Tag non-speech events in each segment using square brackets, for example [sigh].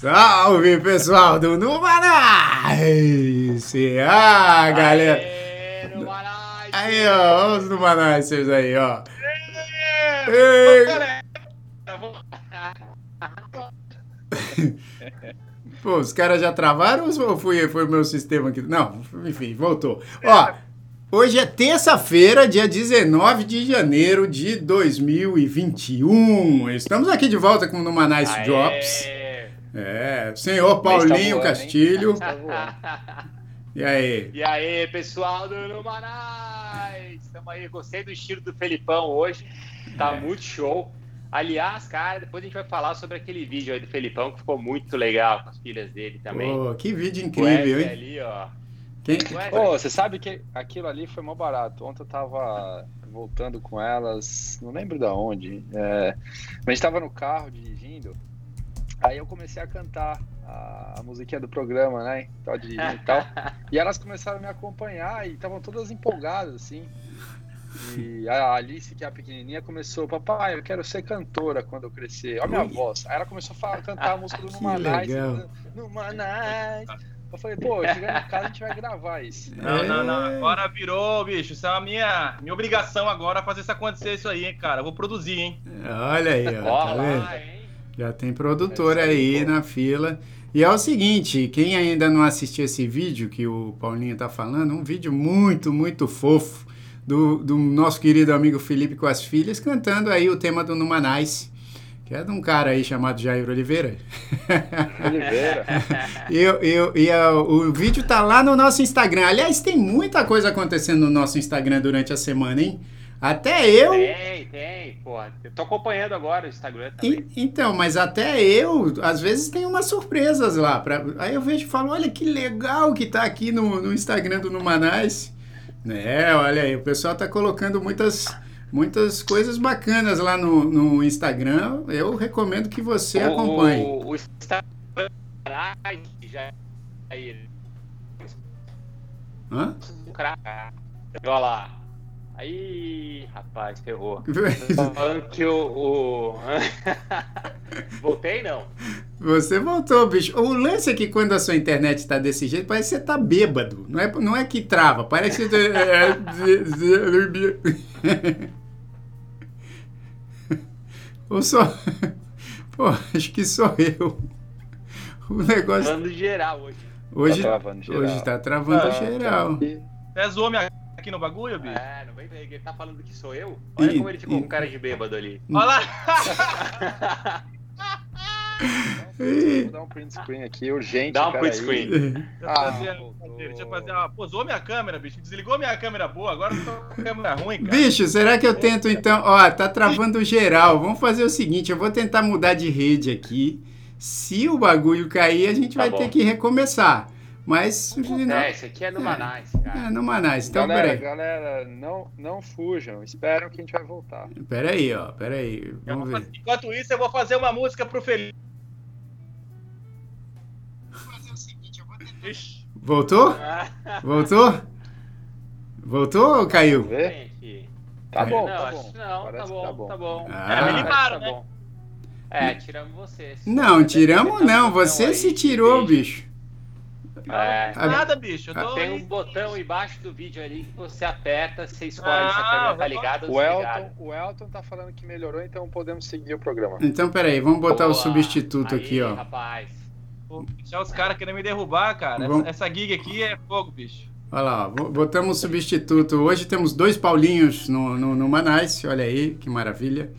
Salve pessoal do Numanais! Ah, galera! Aí, ó, os Numanaices aí, ó. Ei. [laughs] Pô, os caras já travaram ou foi, foi o meu sistema aqui? Não, enfim, voltou. Ó, hoje é terça-feira, dia 19 de janeiro de 2021. Estamos aqui de volta com o Numanais Drops. É, senhor Paulinho tá voando, Castilho. Tá e aí? E aí, pessoal do Numanais? Estamos aí, gostei do estilo do Felipão hoje. Tá é. muito show. Aliás, cara, depois a gente vai falar sobre aquele vídeo aí do Felipão que ficou muito legal com as filhas dele também. Oh, que vídeo incrível, hein? ali, ó. Quem? Oh, você sabe que aquilo ali foi mó barato. Ontem eu tava voltando com elas, não lembro da onde. É, mas a gente tava no carro dirigindo. Aí eu comecei a cantar a, a musiquinha do programa, né? Tal de e tal. [laughs] E elas começaram a me acompanhar e estavam todas empolgadas, assim. E a Alice, que é a pequenininha, começou: Papai, eu quero ser cantora quando eu crescer. Olha a minha Ui. voz. Aí ela começou a falar, cantar a [laughs] música do Numanais. Numanais. Eu falei, pô, chegando em casa a gente vai gravar isso. Não, não, não. Agora virou, bicho. Isso é a minha, minha obrigação agora fazer isso acontecer, isso aí, hein, cara. Eu vou produzir, hein? Olha aí, ó. Tá lá, hein? Já tem produtor é aí na fila. E é o seguinte, quem ainda não assistiu esse vídeo que o Paulinho tá falando, um vídeo muito, muito fofo do, do nosso querido amigo Felipe com as filhas, cantando aí o tema do Numanais, que é de um cara aí chamado Jair Oliveira. Oliveira. [laughs] eu, eu, e a, o vídeo tá lá no nosso Instagram. Aliás, tem muita coisa acontecendo no nosso Instagram durante a semana, hein? Até eu. Tem, tem, pô. Eu tô acompanhando agora o Instagram também. E, então, mas até eu, às vezes tem umas surpresas lá. Pra, aí eu vejo e falo: olha que legal que tá aqui no, no Instagram do Numanais. É, olha aí, o pessoal tá colocando muitas, muitas coisas bacanas lá no, no Instagram. Eu recomendo que você o, acompanhe. O, o Instagram já. Hã? Olha lá. Aí, rapaz, ferrou. [laughs] falando que o. o... [laughs] Voltei, não? Você voltou, bicho. O lance é que quando a sua internet tá desse jeito, parece que você tá bêbado. Não é, não é que trava, parece que. [laughs] Ou só. Pô, acho que sou eu. O negócio. Travando geral hoje. Hoje tá travando geral. Hoje tá travando ah, geral. Até zoou minha aqui no bagulho, bicho? É, não vem ver. Ele tá falando que sou eu? Olha e, como ele ficou e... com cara de bêbado ali. Olha lá! [laughs] Vou dar um print screen aqui, urgente. Dá um print screen. Deixa [laughs] eu fazer, deixa eu fazer uma. Pô, minha câmera, bicho. Desligou minha câmera boa, agora tô com a câmera ruim, cara. Bicho, será que eu tento então? Ó, tá travando geral. Vamos fazer o seguinte: eu vou tentar mudar de rede aqui. Se o bagulho cair, a gente tá vai bom. ter que recomeçar. Mas. É, esse aqui é no Manais, cara. É no Manais. Então, galera, peraí. Galera, não, não fujam. Esperam que a gente vai voltar. Peraí, ó. Peraí. Vamos ver. Fazer, enquanto isso, eu vou fazer uma música pro Felipe. Voltou? [laughs] Voltou? Voltou ou caiu? Tá bom, não, tá bom. Não, tá bom, tá bom, tá bom. Ah, é, me limparam, tá né? É, tiramos você. Não, tiramos não. Você se tirou, bicho. É. Nada, bicho. Tem um botão embaixo do vídeo ali que você aperta, você escolhe ah, se a câmera tá ligada ou o Elton, o Elton tá falando que melhorou, então podemos seguir o programa. Então, peraí, vamos botar Boa. o substituto Aí, aqui, ó. rapaz. Já os caras querendo me derrubar, cara. Vamos... Essa, essa gig aqui é fogo, bicho. Olha lá, botamos o substituto. Hoje temos dois Paulinhos no, no, no Manais, olha aí, que maravilha.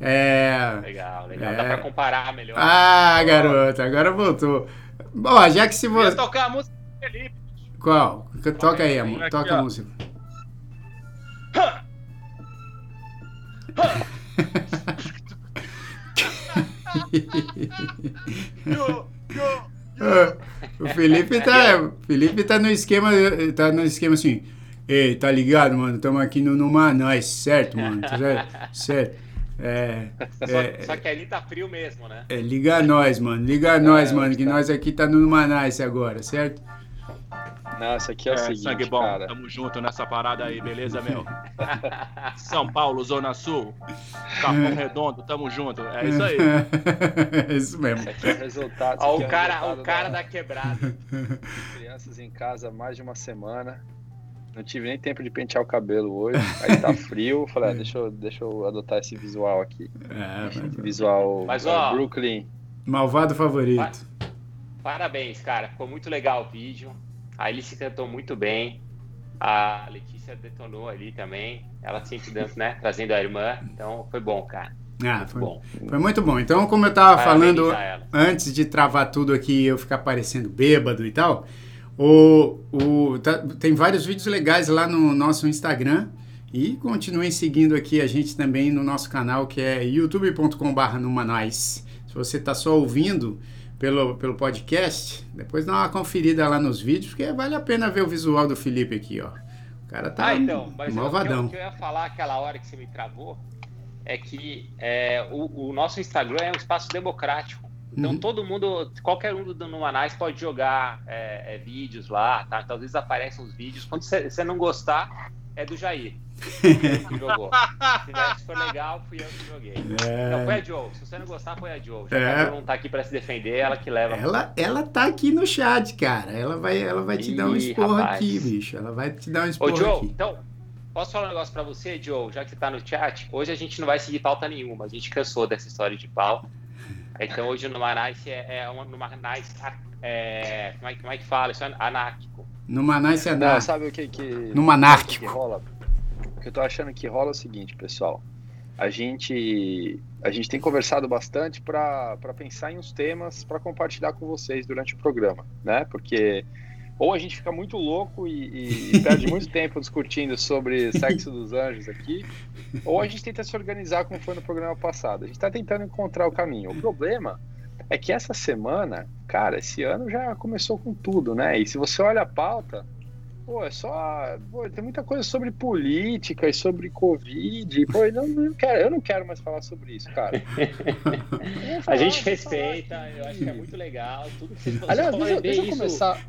É... Legal, legal. É... Dá pra comparar melhor. Ah, garoto, agora voltou. Bom, já que se você. tocar a música do Felipe. Qual? Toca aí, amor. Aqui, Toca ó. a música. [laughs] o Felipe tá, Felipe tá no esquema, tá no esquema assim. Ei, tá ligado, mano? Tamo aqui no, no Manais, certo, mano? Tá certo? certo. É, [laughs] só, é, só, que ali tá frio mesmo, né? É, liga nós, mano. Liga é, nós, mano, que tá... nós aqui tá no Manaus agora, certo? Não, isso aqui é, é o seguinte, sangue bom, cara. tamo junto nessa parada aí, beleza, meu? [laughs] São Paulo, Zona Sul, Capão Redondo, tamo junto. É isso aí. [laughs] é isso mesmo. Isso aqui é resultado. Ó, o é cara, o cara da... da quebrada. Crianças em casa mais de uma semana. Não tive nem tempo de pentear o cabelo hoje. Aí tá [laughs] frio. Falei, ah, deixa, eu, deixa eu adotar esse visual aqui. É, mas... Visual mas, ó, Brooklyn. Malvado favorito. Parabéns, cara. Ficou muito legal o vídeo. A Alice cantou muito bem. A Letícia detonou ali também. Ela sempre dando, né? Trazendo a irmã. Então foi bom, cara. Ah, foi, bom. foi muito bom. Então, como eu tava Parabéns falando antes de travar tudo aqui eu ficar parecendo bêbado e tal, o, o, tá, tem vários vídeos legais lá no nosso Instagram. E continuem seguindo aqui a gente também no nosso canal que é youtube.com.br numanais. Se você está só ouvindo, pelo, pelo podcast, depois dá uma conferida lá nos vídeos, porque vale a pena ver o visual do Felipe aqui, ó. O cara tá ah, então, mas malvadão. O que eu ia falar aquela hora que você me travou é que é, o, o, nosso Instagram é um espaço democrático. Então uhum. todo mundo, qualquer um do Numanais pode jogar é, é, vídeos lá, tá? Então às vezes aparecem uns vídeos. Quando você não gostar, é do Jair. [laughs] que jogou. Se for legal, fui eu que joguei. É... Não, foi a Joe. Se você não gostar, foi a Joe. Já é... não tá aqui pra se defender, ela que leva. Ela, ela tá aqui no chat, cara. Ela vai, ela vai te Ih, dar um esporro rapaz. aqui, bicho. Ela vai te dar um esporro Ô, Joe, aqui. então, posso falar um negócio pra você, Joe? Já que você tá no chat, hoje a gente não vai seguir pauta nenhuma. A gente cansou dessa história de pau. Então hoje no Manais é, é um no Manais é, como, é, como é que fala? Isso é anárquico. No Manais é anárquico. Não, sabe o que que... No Manárquico. Que rola? O que eu tô achando que rola é o seguinte, pessoal. A gente, a gente tem conversado bastante para pensar em uns temas para compartilhar com vocês durante o programa, né? Porque ou a gente fica muito louco e, e [laughs] perde muito tempo discutindo sobre sexo dos anjos aqui, ou a gente tenta se organizar como foi no programa passado. A gente está tentando encontrar o caminho. O problema é que essa semana, cara, esse ano já começou com tudo, né? E se você olha a pauta, Pô, é só. Pô, tem muita coisa sobre política e sobre Covid. Pô, eu não, quero, eu não quero mais falar sobre isso, cara. [laughs] a gente respeita, eu acho que é muito legal. Tudo que vocês Aliás, deixa, deixa eu começar.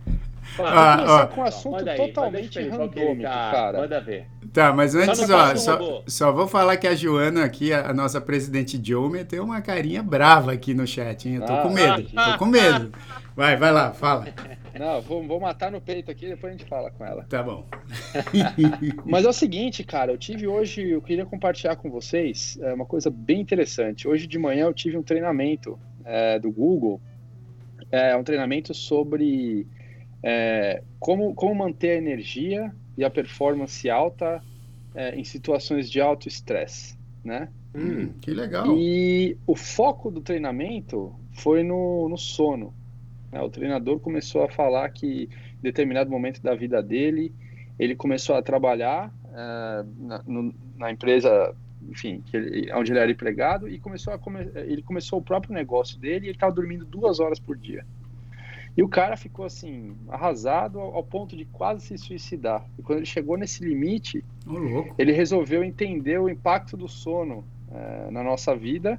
Ah, começar com um assunto totalmente randômico, tá, cara. Manda ver. Tá, mas antes, só ó, só, só, vou falar que a Joana aqui, a, a, nossa presidente Joe, meteu uma carinha brava aqui no chat, hein? Eu tô ah, com medo, ah, tô com medo. Vai, vai lá, fala. [laughs] Não, vou, vou matar no peito aqui, depois a gente fala com ela. Tá bom. [laughs] Mas é o seguinte, cara, eu tive hoje, eu queria compartilhar com vocês é, uma coisa bem interessante. Hoje de manhã eu tive um treinamento é, do Google, é um treinamento sobre é, como, como manter a energia e a performance alta é, em situações de alto estresse, né? Hum, que legal. E o foco do treinamento foi no, no sono. Né? O treinador começou a falar que em determinado momento da vida dele, ele começou a trabalhar uh, na, no, na, empresa, enfim, ele, onde ele era empregado, e começou a come, ele começou o próprio negócio dele e ele estava dormindo duas horas por dia. E o cara ficou assim, arrasado ao, ao, ponto de quase se suicidar. E quando ele chegou nesse limite, oh, ele resolveu entender o impacto do sono uh, na nossa vida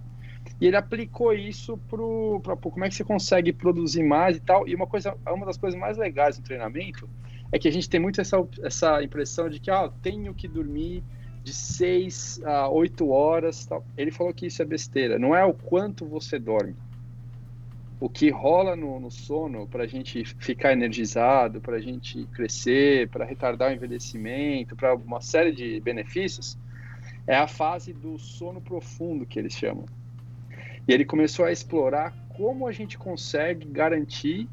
e ele aplicou isso para como é que você consegue produzir mais e tal. E uma coisa, uma das coisas mais legais do treinamento é que a gente tem muito essa, essa impressão de que ah, tenho que dormir de 6 a 8 horas. Tal. Ele falou que isso é besteira. Não é o quanto você dorme. O que rola no, no sono para a gente ficar energizado, para a gente crescer, para retardar o envelhecimento, para uma série de benefícios, é a fase do sono profundo que eles chamam. E ele começou a explorar como a gente consegue garantir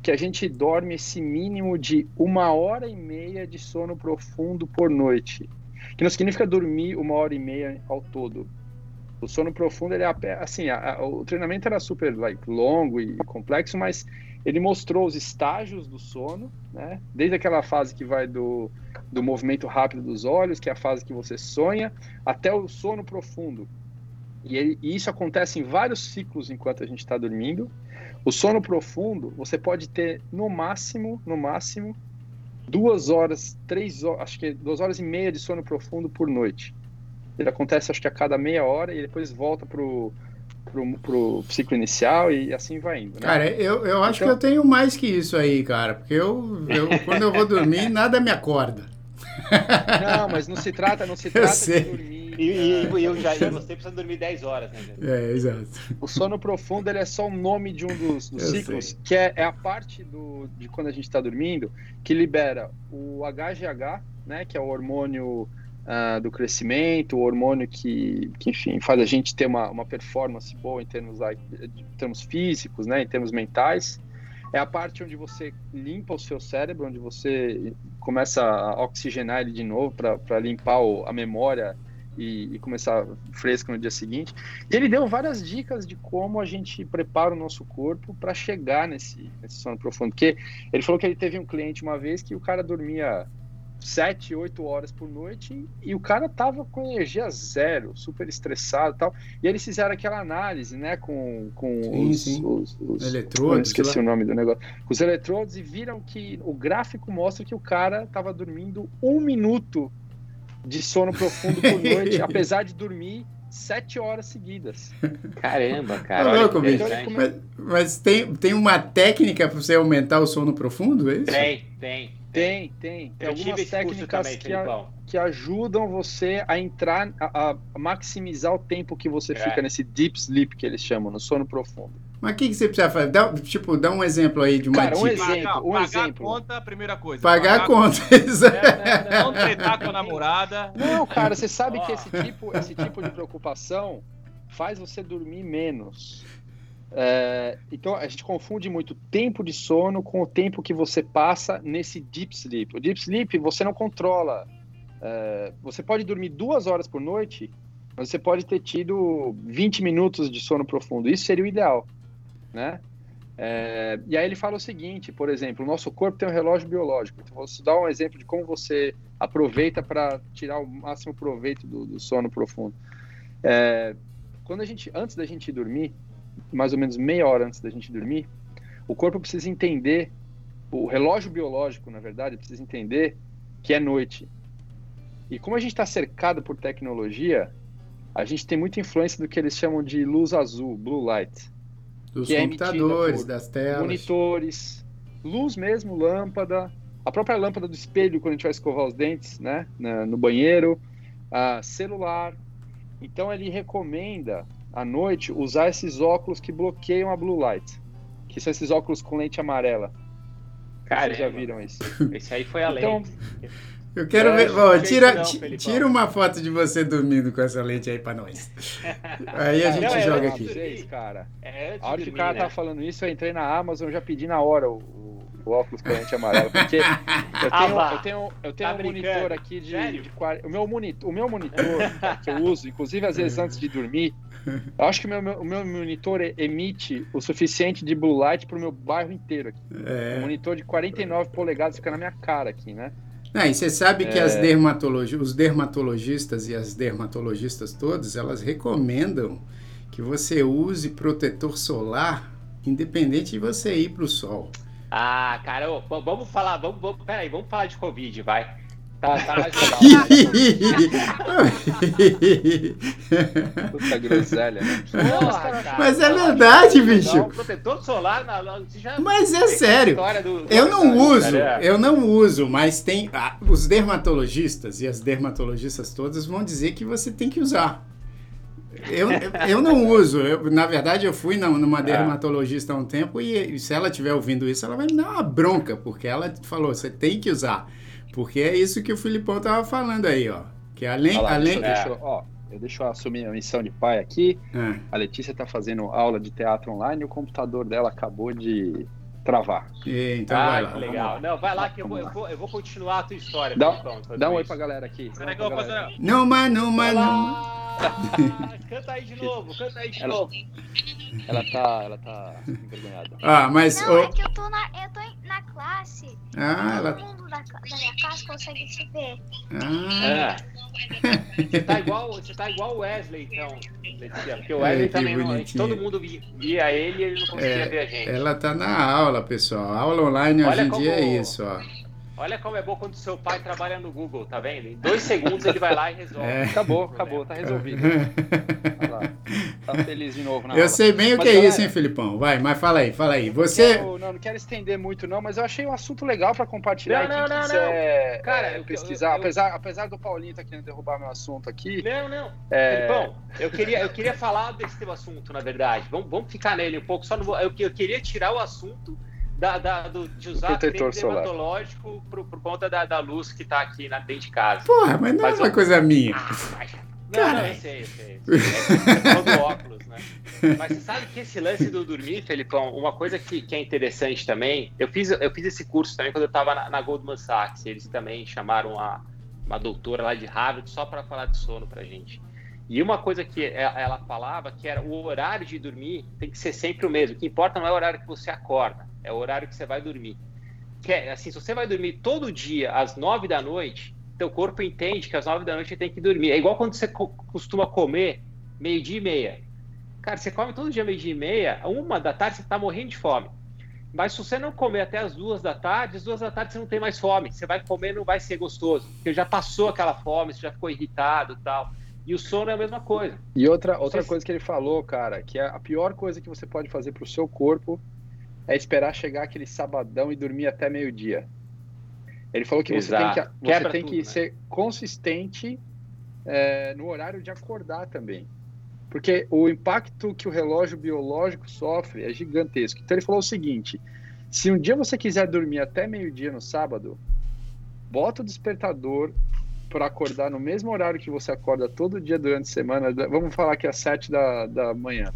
que a gente dorme esse mínimo de uma hora e meia de sono profundo por noite. Que não significa dormir uma hora e meia ao todo. O sono profundo, ele é assim, a, a, o treinamento era super like, longo e complexo, mas ele mostrou os estágios do sono, né? Desde aquela fase que vai do, do movimento rápido dos olhos, que é a fase que você sonha, até o sono profundo, e, ele, e isso acontece em vários ciclos enquanto a gente está dormindo. O sono profundo, você pode ter no máximo, no máximo, duas horas, três horas, acho que duas horas e meia de sono profundo por noite. Ele acontece acho que a cada meia hora e depois volta pro, pro, pro ciclo inicial e assim vai indo. Né? Cara, eu, eu acho então... que eu tenho mais que isso aí, cara, porque eu, eu quando eu vou dormir, [laughs] nada me acorda. Não, mas não se trata, não se [laughs] trata de dormir. E, e, e, eu já, e você precisa dormir 10 horas, né? É, exato. O sono profundo ele é só o nome de um dos, dos ciclos, sei. que é, é, a parte do, de quando a gente está dormindo que libera o HGH, né, que é o hormônio uh, do crescimento, o hormônio que, que, enfim, faz a gente ter uma, uma performance boa em termos, em termos físicos, né, em termos mentais. É a parte onde você limpa o seu cérebro, onde você começa a oxigenar ele de novo para limpar o, a memória e, e, começar fresco no dia seguinte. E ele deu várias dicas de como a gente prepara o nosso corpo para chegar nesse, nesse sono profundo. Porque ele falou que ele teve um cliente uma vez que o cara dormia 7, 8 horas por noite e o cara tava com energia zero, super estressado e tal. E eles fizeram aquela análise, né, com, com sim, os, sim. os, os, eletrodos. Esqueci o nome do negócio. Os eletrodos e viram que o gráfico mostra que o cara tava dormindo um minuto de sono profundo por [laughs] noite, apesar de dormir sete horas seguidas. Caramba, cara. Tá louco, bicho. Mas, mas, tem, tem uma técnica para você aumentar o sono profundo, é isso? Tem, tem. Tem, tem. Tem algumas técnicas também, que, a, que ajudam você a entrar, a, a maximizar o tempo que você é. fica nesse deep sleep que eles chamam, no sono profundo. Mas o que, que você precisa fazer? Dá, tipo, dá um exemplo aí de uma Cara, um dica. exemplo, um pagar exemplo. a conta, primeira coisa. Pagar, pagar a conta, [laughs] é, Não tretar com a namorada. Não, cara, você sabe que esse tipo, esse tipo de preocupação faz você dormir menos. É, então a gente confunde muito tempo de sono com o tempo que você passa nesse deep sleep. O deep sleep você não controla. É, você pode dormir duas horas por noite, mas você pode ter tido 20 minutos de sono profundo. Isso seria o ideal, né? É, e aí ele fala o seguinte, por exemplo, o nosso corpo tem um relógio biológico. Então, vou dar um exemplo de como você aproveita para tirar o máximo proveito do, do sono profundo. É, quando a gente, antes da gente dormir, mais ou menos meia hora antes da gente dormir, o corpo precisa entender, o relógio biológico, na verdade, precisa entender que é noite. E como a gente está cercado por tecnologia, a gente tem muita influência do que eles chamam de luz azul, blue light. Dos que é computadores, é das telas. Monitores, luz mesmo, lâmpada, a própria lâmpada do espelho quando a gente vai escovar os dentes, né, no banheiro, celular. Então ele recomenda à noite usar esses óculos que bloqueiam a blue light, que são esses óculos com lente amarela. Cara, Vocês já viram isso? Esse aí foi além. Então, eu quero é, ver. Ó, tira, não, tira uma foto de você dormindo com essa lente aí pra nós. [laughs] Aí a gente não, joga aqui. Vocês, cara. É a hora que o cara né? tava falando isso, eu entrei na Amazon, já pedi na hora o, o, o óculos com lente amarela. Porque eu [laughs] tenho, ah, eu tenho, eu tenho tá um monitor aqui de, de, O meu monitor, o meu monitor que eu uso, inclusive às vezes antes de dormir, eu acho que o meu, o meu monitor emite o suficiente de blue light pro meu bairro inteiro aqui. É. Um monitor de 49 polegadas fica na minha cara aqui, né? Não, e você sabe que é... as dermatologi os dermatologistas e as dermatologistas todas, elas recomendam que você use protetor solar independente de você ir para o sol. Ah, cara, vamos falar, vamos, vamos, peraí, vamos falar de Covid, vai. Tá, tá mais legal. [laughs] Puta groselha, né? Porra, Mas é verdade, bicho. Um protetor solar na, Mas é sério. Do, eu não uso, eu não uso, mas tem. Ah, os dermatologistas e as dermatologistas todas vão dizer que você tem que usar. Eu, eu não uso. Eu, na verdade, eu fui numa é. dermatologista há um tempo e se ela estiver ouvindo isso, ela vai me dar uma bronca, porque ela falou: você tem que usar. Porque é isso que o Filipão tava falando aí, ó. Que além. Lá, além... Deixa, deixa, ó, eu deixo eu assumir a missão de pai aqui. É. A Letícia tá fazendo aula de teatro online e o computador dela acabou de travar. E, então ah, vai lá. legal. Não, vai lá que eu vou, eu vou, eu, vou, continuar a tua história. Dá, dá um oi pra galera aqui. Peraí que eu vou fazer. Não, mas não, mas não. [laughs] canta aí de novo, canta aí de ela, novo. Ela tá, ela tá envergonhada. Ah, mas. Não, oh... é que eu tô na, eu tô na classe. Ah, Todo ela. mundo da, da minha classe consegue te ver. Ah. É. Você tá igual, você tá igual o Wesley, então, Letícia. Porque o Wesley é, também não, todo mundo via ele e ele não conseguia é, ver a gente. Ela tá na aula, pessoal. A aula online Olha hoje em dia é isso, ó. Olha como é bom quando seu pai trabalha no Google, tá vendo? Em dois segundos ele vai lá e resolve. É. Acabou, acabou, tá resolvido. [laughs] Olha lá. Tá feliz de novo na Eu aula. sei bem o mas, que é isso, hein, Filipão? Vai, mas fala aí, fala aí. Você. Não, não, não quero estender muito, não, mas eu achei um assunto legal para compartilhar. Não, não, não, quiser, não. Cara, é, pesquisar. Eu, eu, apesar, apesar do Paulinho tá querendo derrubar meu assunto aqui. Não, não. É... Filipão, eu queria, eu queria falar desse teu assunto, na verdade. Vamos, vamos ficar nele um pouco. Só não vou, eu, eu queria tirar o assunto da, da, do, de usar creme dermatológico por, por, conta da, da luz que está aqui na, dentro de casa. Porra, mas não mas, é uma coisa minha. Ah, não, não, eu sei, eu sei. Eu sei. É do óculos, né? Mas você sabe que esse lance do dormir, Felipão, uma coisa que, que é interessante também, eu fiz, eu fiz esse curso também quando eu estava na, na, Goldman Sachs, eles também chamaram a, uma doutora lá de Harvard só para falar de sono pra gente. E uma coisa que é, ela falava que era o horário de dormir tem que ser sempre o mesmo. O que importa não é o horário que você acorda, é o horário que você vai dormir. Que é, assim, se você vai dormir todo dia às nove da noite, teu corpo entende que às nove da noite você tem que dormir. É igual quando você co costuma comer meio-dia e meia. Cara, você come todo dia meio-dia e meia, uma da tarde você está morrendo de fome. Mas se você não comer até as duas da tarde, às duas da tarde você não tem mais fome. Você vai comer não vai ser gostoso, porque já passou aquela fome, você já ficou irritado e tal. E o sono é a mesma coisa. E outra, outra coisa que ele falou, cara, que é a pior coisa que você pode fazer para o seu corpo é esperar chegar aquele sabadão e dormir até meio-dia. Ele falou que Exato. você tem que, você tem tudo, que né? ser consistente é, no horário de acordar também. Porque o impacto que o relógio biológico sofre é gigantesco. Então ele falou o seguinte: se um dia você quiser dormir até meio-dia no sábado, bota o despertador para acordar no mesmo horário que você acorda todo dia durante a semana, vamos falar que é às 7 da, da manhã.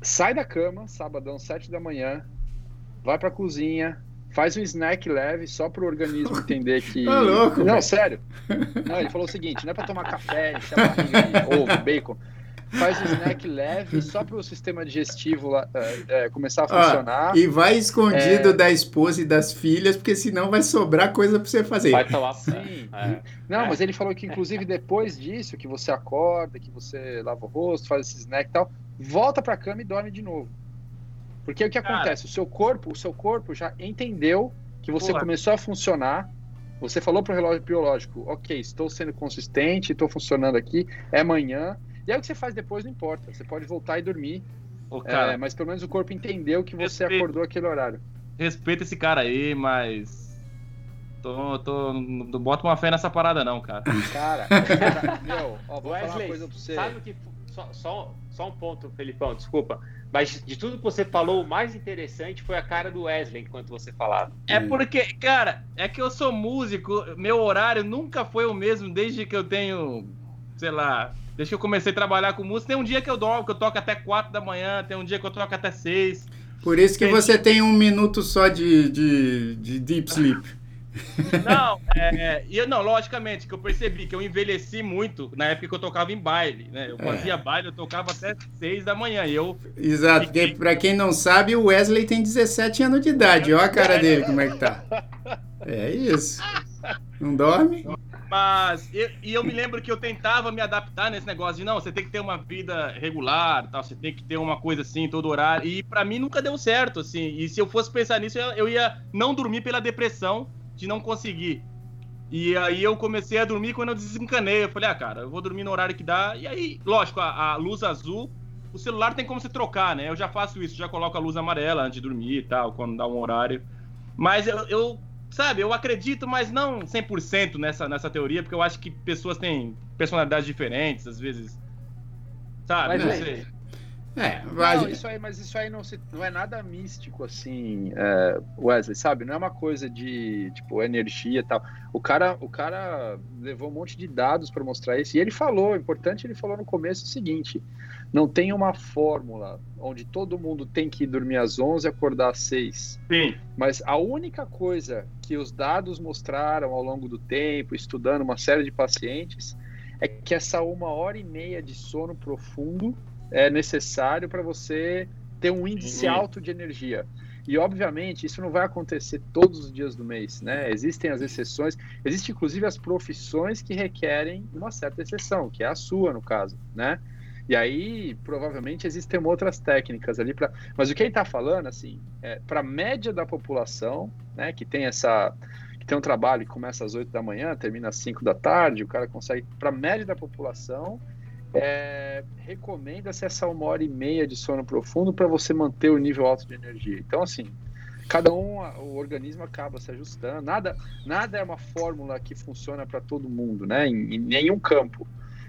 Sai da cama, sabadão, 7 da manhã, vai para a cozinha, faz um snack leve só para o organismo [laughs] entender que. Tá louco, não, véio. sério. Não, ele falou o seguinte: não é para tomar café, encher a barriga, ovo, bacon faz um snack leve só para o sistema digestivo lá, é, é, começar a funcionar. e vai escondido é... da esposa e das filhas, porque senão vai sobrar coisa para você fazer. Vai falar sim. É. Não, mas ele falou que inclusive depois disso, que você acorda, que você lava o rosto, faz esse snack e tal, volta para a cama e dorme de novo. Porque o que Cara. acontece? O seu corpo, o seu corpo já entendeu que você Porra. começou a funcionar. Você falou para o relógio biológico, ok, estou sendo consistente, estou funcionando aqui, é manhã, e aí o que você faz depois não importa. Você pode voltar e dormir. Ô, cara, é, mas pelo menos o corpo entendeu que você respeito, acordou aquele horário. Respeita esse cara aí, mas. Tô, tô, não bota uma fé nessa parada, não, cara. Cara, [laughs] meu, ó, vou Wesley, falar uma coisa pra você. Sabe que. Só, só, só um ponto, Felipão, desculpa. Mas de tudo que você falou, o mais interessante foi a cara do Wesley enquanto você falava. É porque, cara, é que eu sou músico, meu horário nunca foi o mesmo desde que eu tenho, sei lá, Desde que eu comecei a trabalhar com música, tem um dia que eu dormo, que eu toco até 4 da manhã, tem um dia que eu toco até 6. Por isso que tem você dia... tem um minuto só de, de, de deep sleep. Não, é, é, não, logicamente, que eu percebi que eu envelheci muito na época que eu tocava em baile, né? Eu é. fazia baile, eu tocava até 6 da manhã. E eu Exato, fiquei... pra quem não sabe, o Wesley tem 17 anos de idade. Olha a cara dele, como é que tá. É isso. Não dorme? Mas, e, e, eu me lembro que eu tentava me adaptar nesse negócio de, não, você tem que ter uma vida regular, tal, você tem que ter uma coisa assim, todo horário. E para mim nunca deu certo, assim. E se eu fosse pensar nisso, eu ia não dormir pela depressão de não conseguir. E aí eu comecei a dormir quando eu desencanei. Eu falei, ah, cara, eu vou dormir no horário que dá. E aí, lógico, a, a luz azul, o celular tem como você trocar, né? Eu já faço isso, já coloco a luz amarela antes de dormir e tal, quando dá um horário. Mas eu, eu sabe, eu acredito, mas não 100% nessa, nessa teoria, porque eu acho que pessoas têm personalidades diferentes, às vezes. Sabe, mas, não sei. É, mas... Não, isso aí, mas isso aí não, se, não é nada místico, assim, é, Wesley, sabe? Não é uma coisa de, tipo, energia e tal. O cara, o cara levou um monte de dados para mostrar isso. E ele falou, importante, ele falou no começo o seguinte: não tem uma fórmula onde todo mundo tem que dormir às 11 e acordar às 6. Sim. Mas a única coisa que os dados mostraram ao longo do tempo, estudando uma série de pacientes, é que essa uma hora e meia de sono profundo é necessário para você ter um índice uhum. alto de energia. E obviamente isso não vai acontecer todos os dias do mês, né? Existem as exceções, existem inclusive as profissões que requerem uma certa exceção, que é a sua no caso, né? E aí, provavelmente, existem outras técnicas ali para. Mas o que ele está falando, assim, é, para a média da população, né, que tem essa. tem um trabalho que começa às 8 da manhã, termina às 5 da tarde, o cara consegue, para a média da população, é, recomenda-se essa uma hora e meia de sono profundo para você manter o nível alto de energia. Então, assim, cada um, o organismo acaba se ajustando. Nada, nada é uma fórmula que funciona para todo mundo, né? Em, em, nenhum campo.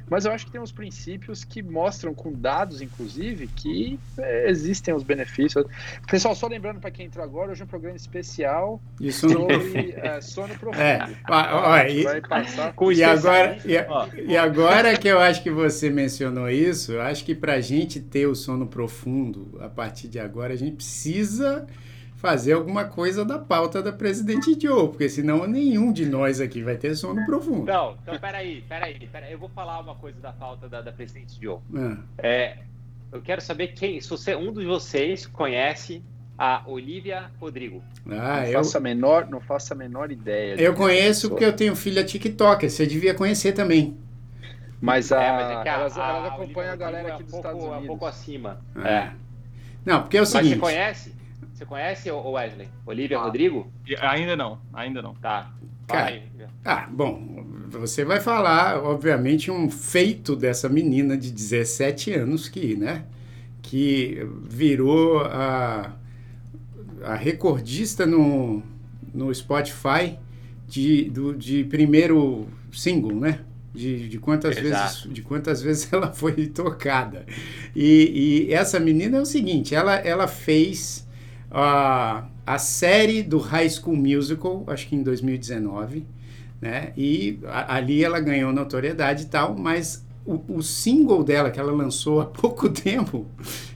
Mas eu acho que tem uns princípios que mostram, com dados inclusive, que é, existem os benefícios. Pessoal, só lembrando para quem entrou agora, hoje é um programa especial Isso sobre é, sono [laughs] profundo. É, ó, ó, e, vai passar [laughs] e, agora, e, e, agora que eu acho que você mencionou isso, eu acho que para a gente ter o sono profundo, a partir de agora, a gente precisa fazer alguma coisa da pauta da presidente Joe, porque senão nenhum de nós aqui vai ter sono profundo. Não, então peraí, peraí, peraí. Eu vou falar uma coisa da pauta da, da presidente Joe. Ah. É, eu quero saber quem, se você, um de vocês conhece a Olivia Rodrigo. Ah, não, eu... faço a menor, não faço a menor ideia. Eu conheço porque eu tenho filha TikTok, você devia conhecer também. Mas, a, é, mas é que a, elas, a, elas acompanham a, a galera aqui é um dos pouco, Estados Unidos. É um pouco acima. É. é. Não, porque é o seguinte... Mas você conhece? Você conhece o Wesley? Olivia ah, Rodrigo? Ainda não, ainda não. Tá. Cara, ah, bom, você vai falar, obviamente, um feito dessa menina de 17 anos que, né, que virou a, a recordista no, no Spotify de, do, de primeiro single, né? De, de, quantas vezes, de quantas [laughs] vezes ela foi tocada. E, e essa menina é o seguinte, ela, ela fez a, a série do High School Musical, acho que em 2019, né? E a, ali ela ganhou notoriedade e tal, mas o, o single dela que ela lançou há [laughs] pouco tempo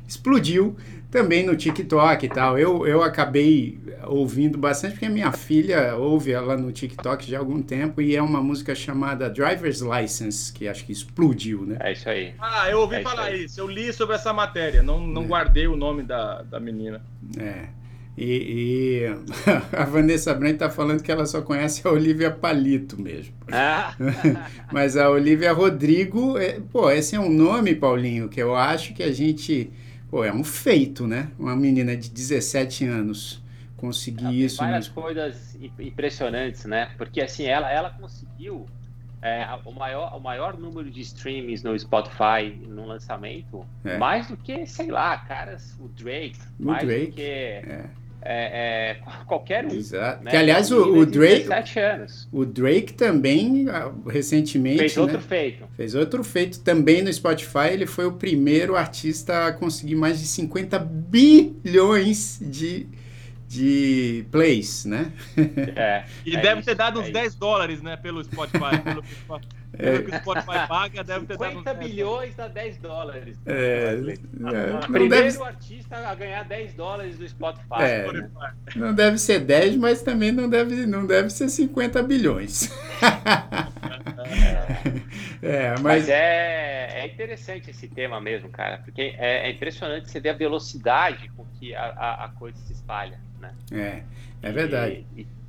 explodiu também no TikTok e tal. Eu, eu acabei ouvindo bastante porque a minha filha ouve ela no TikTok já há algum tempo e é uma música chamada Driver's License, que acho que explodiu, né? É isso aí. Ah, eu ouvi é falar isso, isso, Eu li sobre essa matéria, não, não é. guardei o nome da, da menina. É. E, e [laughs] a Vanessa Brandt está falando que ela só conhece a Olivia Palito mesmo. Ah. [laughs] Mas a Olivia Rodrigo, é, pô, esse é um nome, Paulinho, que eu acho que a gente. Pô, é um feito, né? Uma menina de 17 anos conseguir ela isso. várias coisas impressionantes, né? Porque assim, ela, ela conseguiu é, o, maior, o maior número de streams no Spotify no lançamento, é. mais do que, sei lá, caras, o Drake, o mais Drake, do que. É é, é, qualquer um. Exato. Né? Que, aliás, o, o Drake. Anos. O Drake também, ah, recentemente. Fez outro né, feito. Fez outro feito também no Spotify. Ele foi o primeiro artista a conseguir mais de 50 bilhões de, de plays, né? É. e é deve isso, ter dado uns 10 é dólares, né, pelo Spotify. pelo [laughs] Spotify. Que o Spotify paga, deve ter 50 bilhões a 10 dólares. É, é, Primeiro deve... artista a ganhar 10 dólares do Spotify. É, né? Não deve ser 10, mas também não deve, não deve ser 50 bilhões. [laughs] é, mas... mas é, é interessante esse tema mesmo, cara, porque é, é impressionante você ver a velocidade com que a, a, a coisa se espalha, né? É, é verdade. E, e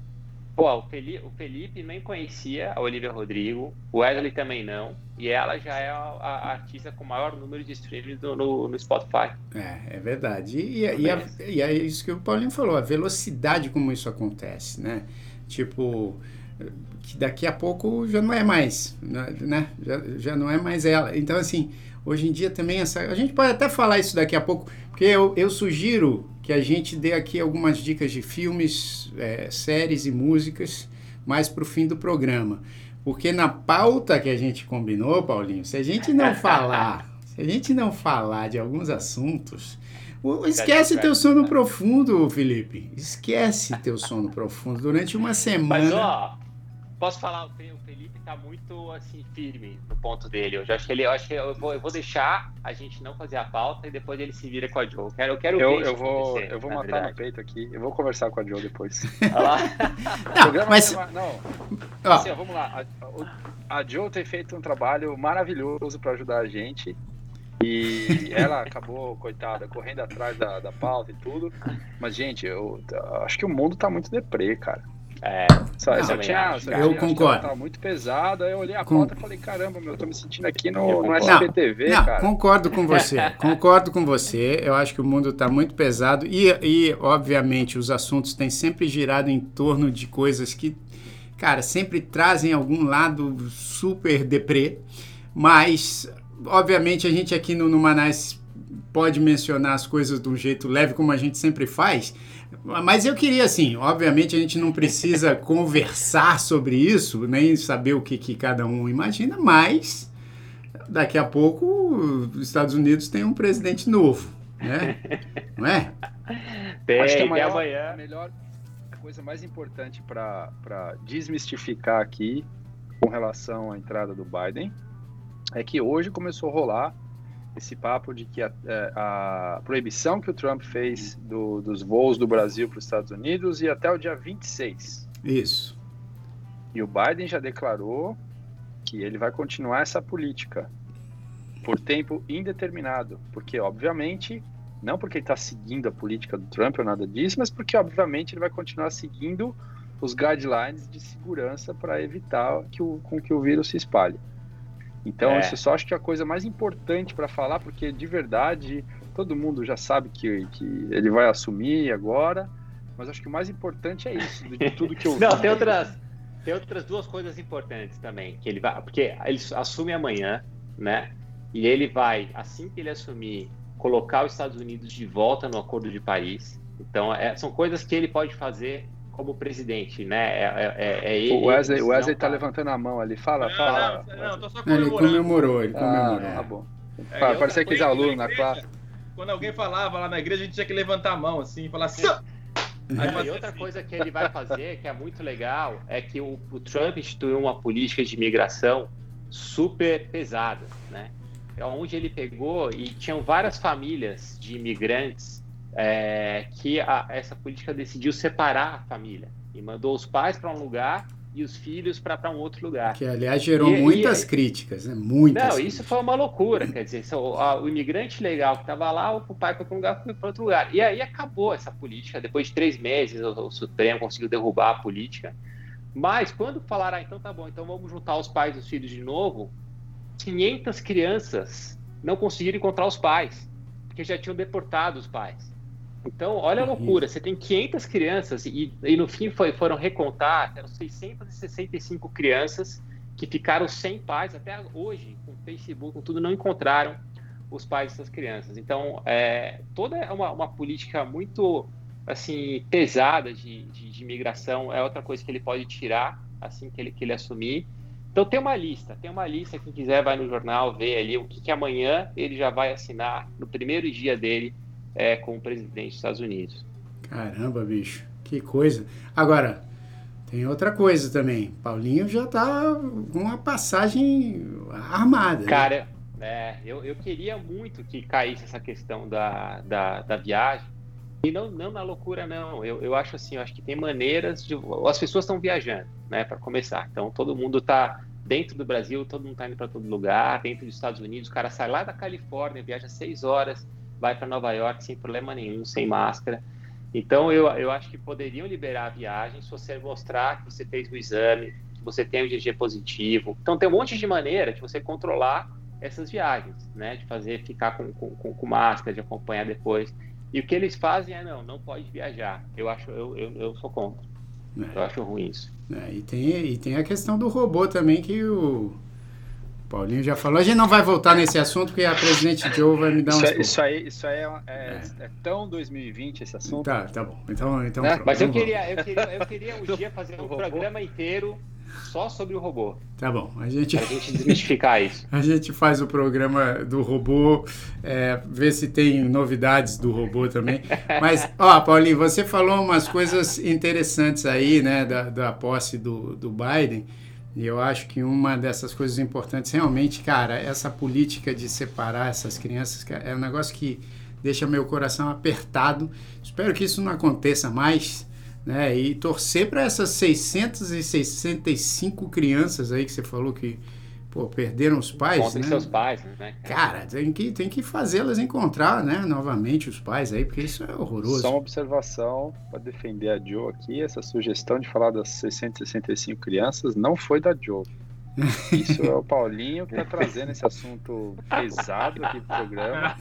Pô, o Felipe, o Felipe nem conhecia a Olivia Rodrigo, o Wesley também não, e ela já é a, a artista com maior número de streams no, no, no Spotify. É, é verdade. E, e, a, e, é isso que o Paulinho falou, a velocidade como isso acontece, né? Tipo, que daqui a pouco já não é mais, né? Já, já não é mais ela. Então, assim, hoje em dia também essa. A gente pode até falar isso daqui a pouco, porque eu, eu sugiro que a gente dê aqui algumas dicas de filmes, é, séries e músicas mais para o fim do programa. Porque na pauta que a gente combinou, Paulinho, se a gente não falar, [laughs] se a gente não falar de alguns assuntos, esquece teu sono profundo, Felipe. Esquece teu sono profundo durante uma semana. Mas ó, posso falar, o tá muito assim firme no ponto dele. Eu já acho que ele, eu acho que eu vou, eu vou deixar a gente não fazer a pauta e depois ele se vira com a Joe. Eu quero, eu quero eu, ver eu vou, eu vou matar verdade. no peito aqui. Eu vou conversar com a Joe depois. [laughs] não, mas não. Assim, ó, vamos lá. A, a Joe tem feito um trabalho maravilhoso para ajudar a gente. E [laughs] ela acabou, coitada, correndo atrás da, da pauta e tudo. Mas, gente, eu acho que o mundo tá muito deprê, cara. É, só, Não, só tinha, só eu tinha- concordo. Tava muito pesado, aí eu olhei a Com- pauta e falei, caramba, meu, eu tô me sentindo aqui no, no concordo. SBTV, Não, cara. concordo com você. [laughs] concordo com você. Eu acho que o mundo está muito pesado e, e, obviamente, os assuntos têm sempre girado em torno de coisas que, cara, sempre trazem algum lado super deprê. Mas, obviamente, a gente aqui no Numanais pode mencionar as coisas de um jeito leve, como a gente sempre faz. Mas eu queria, assim, obviamente a gente não precisa [laughs] conversar sobre isso, nem saber o que, que cada um imagina, mas daqui a pouco os Estados Unidos tem um presidente novo, né? [laughs] Não é? tem, Acho que a maior, amanhã. a melhor a coisa mais importante para desmistificar aqui com relação à entrada do Biden é que hoje começou a rolar esse papo de que a, é, a proibição que o Trump fez do- dos voos do Brasil para os Estados Unidos e até o dia 26. Isso. E o Biden já declarou que ele vai continuar essa política por tempo indeterminado, porque obviamente não porque ele está seguindo a política do Trump ou nada disso, mas porque obviamente ele vai continuar seguindo os guidelines de segurança para evitar que o, com que o vírus se espalhe. Então É. isso só acho que é a coisa mais importante para falar, porque de verdade todo mundo já sabe que, que ele vai assumir agora, mas acho que o mais importante é isso, de [laughs] tudo que eu Não, tem outras, tem outras duas coisas importantes também. Que ele vai, porque ele assume amanhã, né? E ele vai, assim que ele assumir, colocar os Estados Unidos de volta no Acordo de Paris. Então, é- são coisas que ele pode fazer como presidente, né? É, é- é- é ele. O Wesley, ele o Wesley não tá levantando a mão ali. Fala, Não, fala. não, não, tô só Ele comemorando. comemorou, ele Ah, comemorou. tá bom. É, eu Parecia aqueles alunos na igreja, classe. Quando alguém falava lá na igreja, a gente tinha que levantar a mão assim e falar assim. Aí e outra coisa que ele vai fazer, que é muito legal, é que o, o Trump instituiu uma política de imigração super pesada, né? É onde ele pegou e tinham várias famílias de imigrantes é, que a- essa política decidiu separar a família e mandou os pais para um lugar e os filhos para um outro lugar. Que, aliás, gerou E- e- muitas críticas, né? Muitas. Não, críticas. isso foi uma loucura. Quer dizer, só- a- o imigrante legal que estava lá, o pai foi para um lugar, foi para outro lugar. E aí acabou essa política. Depois de três meses, o, o Supremo conseguiu derrubar a política. Mas quando falaram, ah, então tá bom, então vamos juntar os pais e os filhos de novo, 500 crianças não conseguiram encontrar os pais, porque já tinham deportado os pais. Então, olha a loucura, você tem 500 crianças e, e no fim foi, foram recontar, eram 665 crianças que ficaram sem pais. Até hoje, com Facebook, com tudo, não encontraram os pais dessas crianças. Então, é, toda é uma, uma política muito assim pesada de, de, de imigração. É outra coisa que ele pode tirar assim que ele, que ele assumir. Então tem uma lista, tem uma lista, quem quiser vai no jornal ver ali o que, que amanhã ele já vai assinar no primeiro dia dele é, como presidente dos Estados Unidos. Caramba, bicho, que coisa. Agora, tem outra coisa também. Paulinho já tá com uma passagem armada. né? Cara, é, eu, eu queria muito que caísse essa questão da, da, da viagem. E não, não na loucura, não. Eu, eu acho assim, eu acho que tem maneiras de. As pessoas estão viajando, né, para começar. Então todo mundo está dentro do Brasil, todo mundo está indo para todo lugar, dentro dos Estados Unidos. O cara sai lá da Califórnia, viaja seis horas, vai para Nova York sem problema nenhum, sem máscara. Então eu, eu acho que poderiam liberar a viagem se você mostrar que você fez o exame, que você tem o GG positivo. Então tem um monte de maneira de você controlar essas viagens, né? De fazer ficar com, com, com máscara, de acompanhar depois. E o que eles fazem é não, não pode viajar. Eu acho, eu, eu, eu sou contra. Eu acho ruim isso. É, e, tem, e tem a questão do robô também, que o Paulinho já falou. A gente não vai voltar nesse assunto, porque a presidente Joe vai me dar um Isso, é- isso aí, isso aí é, é- é tão 2020 esse assunto. Tá, tá bom. Então, então Né? pronto, Mas eu queria, eu queria, eu queria um dia fazer um programa inteiro só sobre o robô, Tá bom. A gente, pra gente desmistificar isso. [laughs] a gente faz o programa do robô, é, ver se tem novidades do robô também. Mas, ó, Paulinho, você falou umas coisas interessantes aí, né, da, da posse do, do Biden. E eu acho que uma dessas coisas importantes, realmente, cara, essa política de separar essas crianças é um negócio que deixa meu coração apertado. Espero que isso não aconteça mais, né? E torcer para essas 665 crianças aí que você falou que pô, perderam os pais, Encontrem né? seus pais, né? Cara, tem que, tem que fazê-las encontrar, né, novamente os pais aí, porque isso é horroroso. Só uma observação para defender a Joe aqui, essa sugestão de falar das 665 crianças não foi da Joe. Isso é o Paulinho que tá trazendo esse assunto pesado aqui pro programa.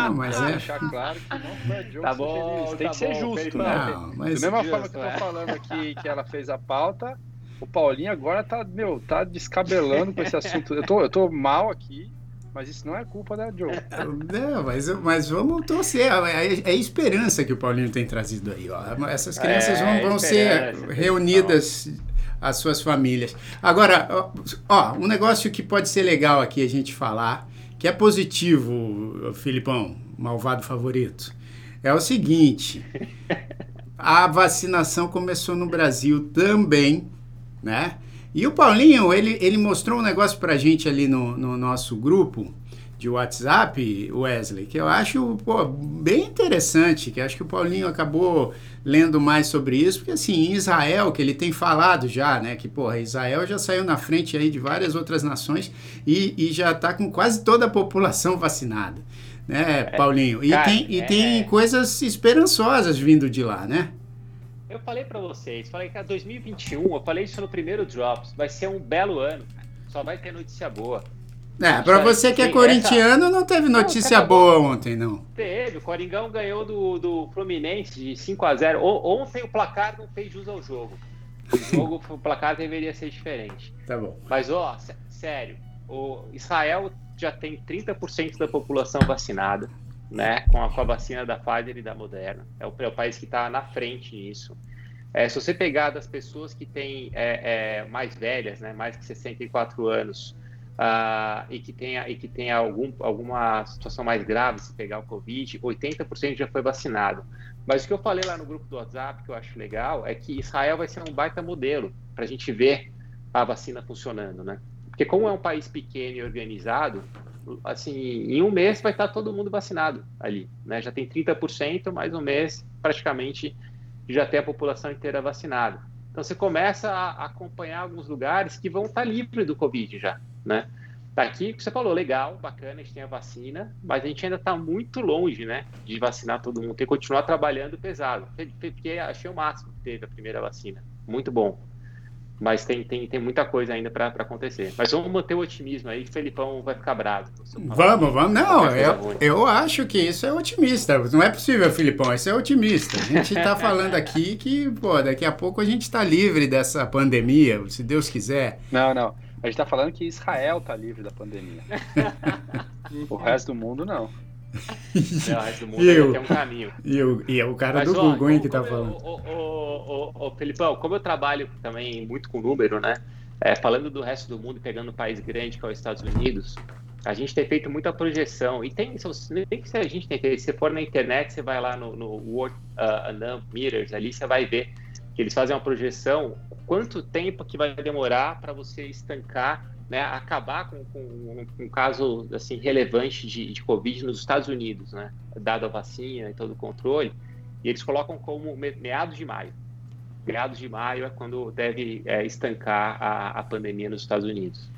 Não, mas é. deixar claro que não foi a Joe Tá que bom. Tem tá que ser bom, justo, Felipão. né? Não, mas Da mesma Justo, forma que eu tô é. falando aqui que ela fez a pauta, o Paulinho agora tá, meu, tá descabelando com esse [laughs] assunto. Eu tô, eu tô mal aqui, mas isso não é culpa da Joe. Não, mas, mas vamos torcer. É, é esperança que o Paulinho tem trazido aí. Ó. Essas crianças É, vão, vão ser esperança, reunidas às suas famílias. Agora, ó, ó, um negócio que pode ser legal aqui a gente falar, que é positivo, Filipão, malvado favorito, é o seguinte: [laughs] a vacinação começou no Brasil também, né? E o Paulinho, ele, ele mostrou um negócio pra gente ali no, no nosso grupo de WhatsApp, Wesley, que eu acho pô, bem interessante, que acho que o Paulinho acabou lendo mais sobre isso, porque assim, em Israel, que ele tem falado já, né, que porra, Israel já saiu na frente aí de várias outras nações e, e já está com quase toda a população vacinada, né, Paulinho? E tem, e é- tem coisas esperançosas vindo de lá, né? Eu falei pra vocês, falei que a 2021, eu falei isso no primeiro Drops, vai ser um belo ano, cara. Só vai ter notícia boa. É, pra você que é corintiano, não teve notícia acabou. boa ontem, não. Teve, o Coringão ganhou do, do Fluminense de 5 a 0 O- Ontem o placar não fez jus ao jogo. O [laughs] jogo, o placar deveria ser diferente. Tá bom. Mas, ó, sé- sério, o Israel já tem 30% da população vacinada, né? Com a, com a vacina da Pfizer e da Moderna. É o, é o país que está na frente nisso. É, se você pegar das pessoas que têm é, é, mais velhas, né? Mais que 64 anos, ah, e que tenha, e que tenha algum, alguma situação mais grave, se pegar o Covid, 80% já foi vacinado. Mas o que eu falei lá no grupo do WhatsApp, que eu acho legal, é que Israel vai ser um baita modelo para a gente ver a vacina funcionando, né? Porque como é um país pequeno e organizado, assim, em um mês vai estar todo mundo vacinado ali, né? Já tem 30%, mais um mês praticamente já tem a população inteira vacinada. Então você começa a acompanhar alguns lugares que vão estar livres do Covid já, né? Daqui, que você falou, legal, bacana, a gente tem a vacina, mas a gente ainda está muito longe, né, de vacinar todo mundo. Tem que continuar trabalhando pesado. Porque achei o máximo que teve a primeira vacina. Muito bom. Mas tem, tem, tem muita coisa ainda para acontecer. Mas vamos manter o otimismo aí, que o Felipão vai ficar bravo. Vamos, vamos. Não, eu, eu acho que isso é otimista. Não é possível, Filipão, isso é otimista. A gente tá falando aqui que, pô, daqui a pouco a gente tá livre dessa pandemia, se Deus quiser. Não, não. A gente tá falando que Israel tá livre da pandemia. [laughs] o resto do mundo não. [laughs] Não, o resto do mundo E eu? tem um caminho. E o, e é o cara Mas, do ó, Google, hein, que tá eu- falando. Ô, ô, ô, ô, Felipão, como eu trabalho também muito com número, né? É, falando do resto do mundo, pegando um país grande que é os Estados Unidos, a gente tem feito muita projeção. E tem, nem que se a gente tem feito, se for na internet, você vai lá no, no World uh, Number Meters, ali você vai ver que eles fazem uma projeção, quanto tempo que vai demorar para você estancar, né, acabar com, com um, um caso assim relevante de, de Covid nos Estados Unidos, né, dado a vacina e todo o controle, e eles colocam como me- meados de maio. Meados de maio é quando deve é, estancar a, a pandemia nos Estados Unidos.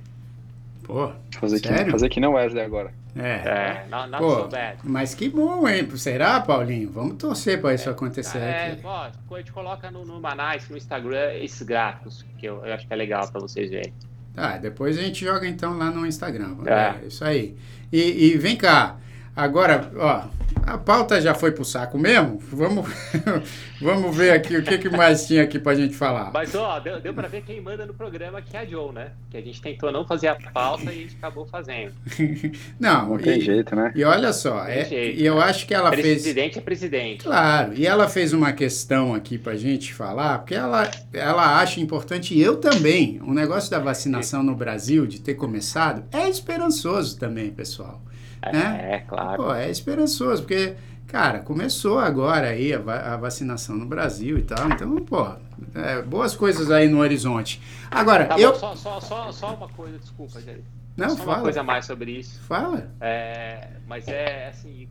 Pô, Fazer que, Sério? fazer que não Wesley agora. é. É, not, not Pô, so bad. Mas que bom, hein? Será, Paulinho? Vamos torcer pra isso acontecer É, aqui. ó, a gente coloca no, no Manais, no Instagram, esses gráficos, que eu, eu acho que é legal para vocês verem. Tá, depois a gente joga então lá no Instagram. É. É, isso aí. E, e vem cá, agora, ó, a pauta já foi pro saco mesmo? Vamos, [laughs] vamos ver aqui o que, que mais tinha aqui pra gente falar. Mas, ó, deu, deu pra ver quem manda no programa, que é a Joe, né? Que a gente tentou não fazer a pauta e a gente acabou fazendo. [laughs] Não, Não tem e, jeito, né? e olha só, Tem é- jeito, e eu né? acho que ela fez. Presidente é presidente. Claro, e ela fez uma questão aqui pra gente falar, porque ela, ela acha importante, e eu também, o negócio da vacinação no Brasil, de ter começado, é esperançoso também, pessoal. Né? É, claro. Pô, é esperançoso, porque, cara, começou agora aí a, va- a vacinação no Brasil e tal, então, pô, é, boas coisas aí no horizonte. Agora, Tá eu. bom, só, só, só, só uma coisa, desculpa, gente. Não, só uma fala. coisa a mais sobre isso. Fala. É, mas é assim,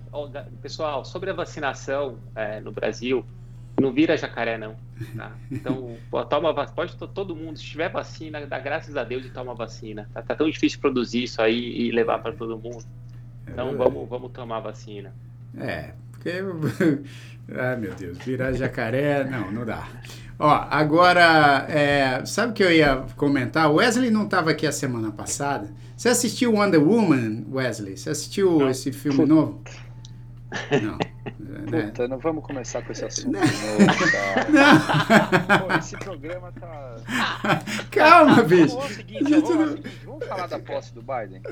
pessoal, sobre a vacinação é, no Brasil, Não vira jacaré, não. Tá? Então, [laughs] toma pode todo mundo, se tiver vacina, dá graças a Deus e toma vacina. Tá, tá tão difícil produzir isso aí e levar para todo mundo. Então, é vamos, vamos tomar vacina. É, porque. [laughs] Ai, meu Deus, virar jacaré, não, não dá. Ó, agora, é, sabe o que eu ia comentar? O Wesley não estava aqui a semana passada. Você assistiu Wonder Woman, Wesley? Você assistiu não. esse filme novo? Não. Né? [laughs] Puta, não vamos começar com esse assunto não. de novo, cara. [laughs] Não. Pô, esse programa tá. Calma, bicho. Vamos, seguinte, vamos, não... seguinte, vamos falar da posse do Biden? [laughs]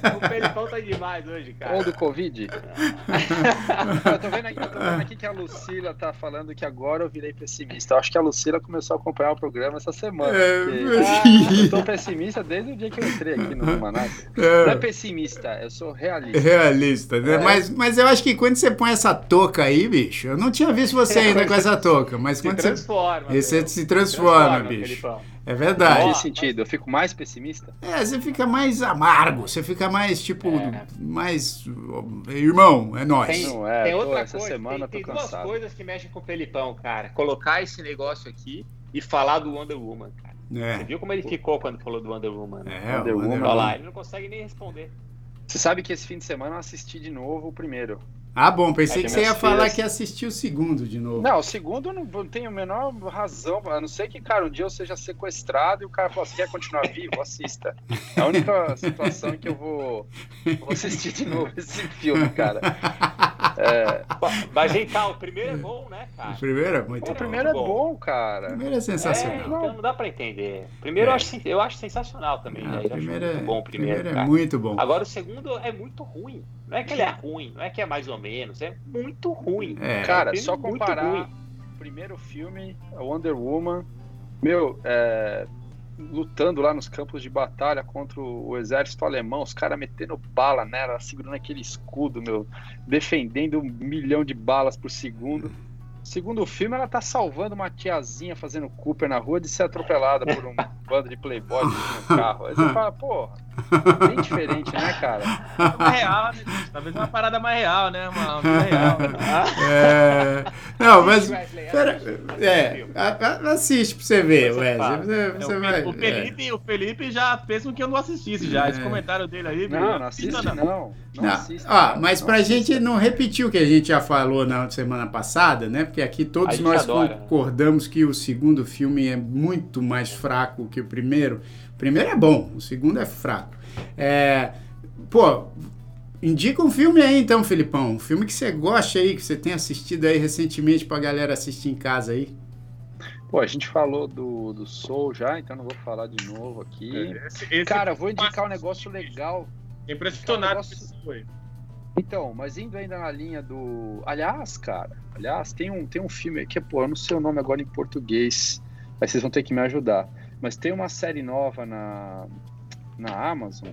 Ah, o Felipão tá demais hoje, cara. Ou do Covid? [laughs] eu, tô vendo aqui, eu tô vendo aqui que a Lucila tá falando que agora eu virei pessimista. Eu acho que a Lucila começou a acompanhar o programa essa semana. É, porque... eu tô pessimista desde o dia que eu entrei aqui no Manaus. [laughs] É. Não é pessimista, eu sou realista. Realista, né? É. Mas, mas eu acho que quando você põe essa touca aí, bicho, eu não tinha visto você ainda com essa touca, mas se quando transforma, você. Você se transforma, transforma bicho. Felipão. É verdade. Em que sentido? Eu fico mais pessimista? É, você fica mais amargo, você fica mais, tipo, é. mais. Irmão, é nóis. Tem, não, é, tem outra essa coisa, semana tem, tem duas coisas que mexem com o Felipão, cara. Colocar esse negócio aqui e falar do Wonder Woman, cara. É. Você viu como ele ficou quando falou do Wonder Woman? Né? É, Wonder Woman. Olha lá, ele não consegue nem responder. Você sabe que esse fim de semana eu assisti de novo o primeiro. Ah, bom, pensei que você ia falar que assistiu o segundo de novo. Não, o segundo não, não tenho a menor razão, a não ser que, cara, um dia eu seja sequestrado e o cara fala, você quer continuar vivo? Assista. É a única [laughs] situação em que eu vou, vou assistir de novo esse filme, cara. É... Mas então, o primeiro é bom, né, cara? O primeiro é muito bom. O primeiro é bom, cara. O primeiro é sensacional. É, então não dá pra entender. O primeiro é. eu, acho, eu acho sensacional também. Ah, né? O primeiro é, bom o primeiro. primeiro é muito bom. Agora o segundo é muito ruim. Não é que ele é ruim, não é que é mais ou menos, é muito ruim. É. Cara, só comparar o primeiro filme, Wonder Woman, meu, é, lutando lá nos campos de batalha contra o exército alemão, os caras metendo bala nela, segurando aquele escudo, meu, defendendo um milhão de balas por segundo. Segundo o filme, ela tá salvando uma tiazinha fazendo Cooper na rua de ser atropelada por um [laughs] bando de playboy no carro. Aí você fala, porra, bem diferente, né, cara? É real, né? Talvez uma parada mais real, né? Uma, uma real. É... Não, mas. Pera, é, assiste pra você ver, Wesley. Você, você é, vai, o, Felipe, é. o Felipe já fez com que eu não assistisse já. Esse é. comentário dele aí. Não, não assiste, não. não. não, não assiste, ó, mas pra gente não repetir o que a gente já falou na semana passada, né? Porque aqui todos nós adora, concordamos que o segundo filme é muito mais fraco que o primeiro. O primeiro é bom, o segundo é fraco. É, pô, indica um filme aí então, Filipão. Um filme que você gosta aí, que você tem assistido aí recentemente pra galera assistir em casa aí. Pô, a gente falou do, do Soul já, então não vou falar de novo aqui. É, esse, esse Cara, vou indicar um negócio legal. Impressionado um negócio... Então, mas indo ainda na linha do. Aliás, cara, aliás, tem um, tem um filme que, pô, eu não sei o nome agora em português. Aí vocês vão ter que me ajudar. Mas tem uma série nova na, na Amazon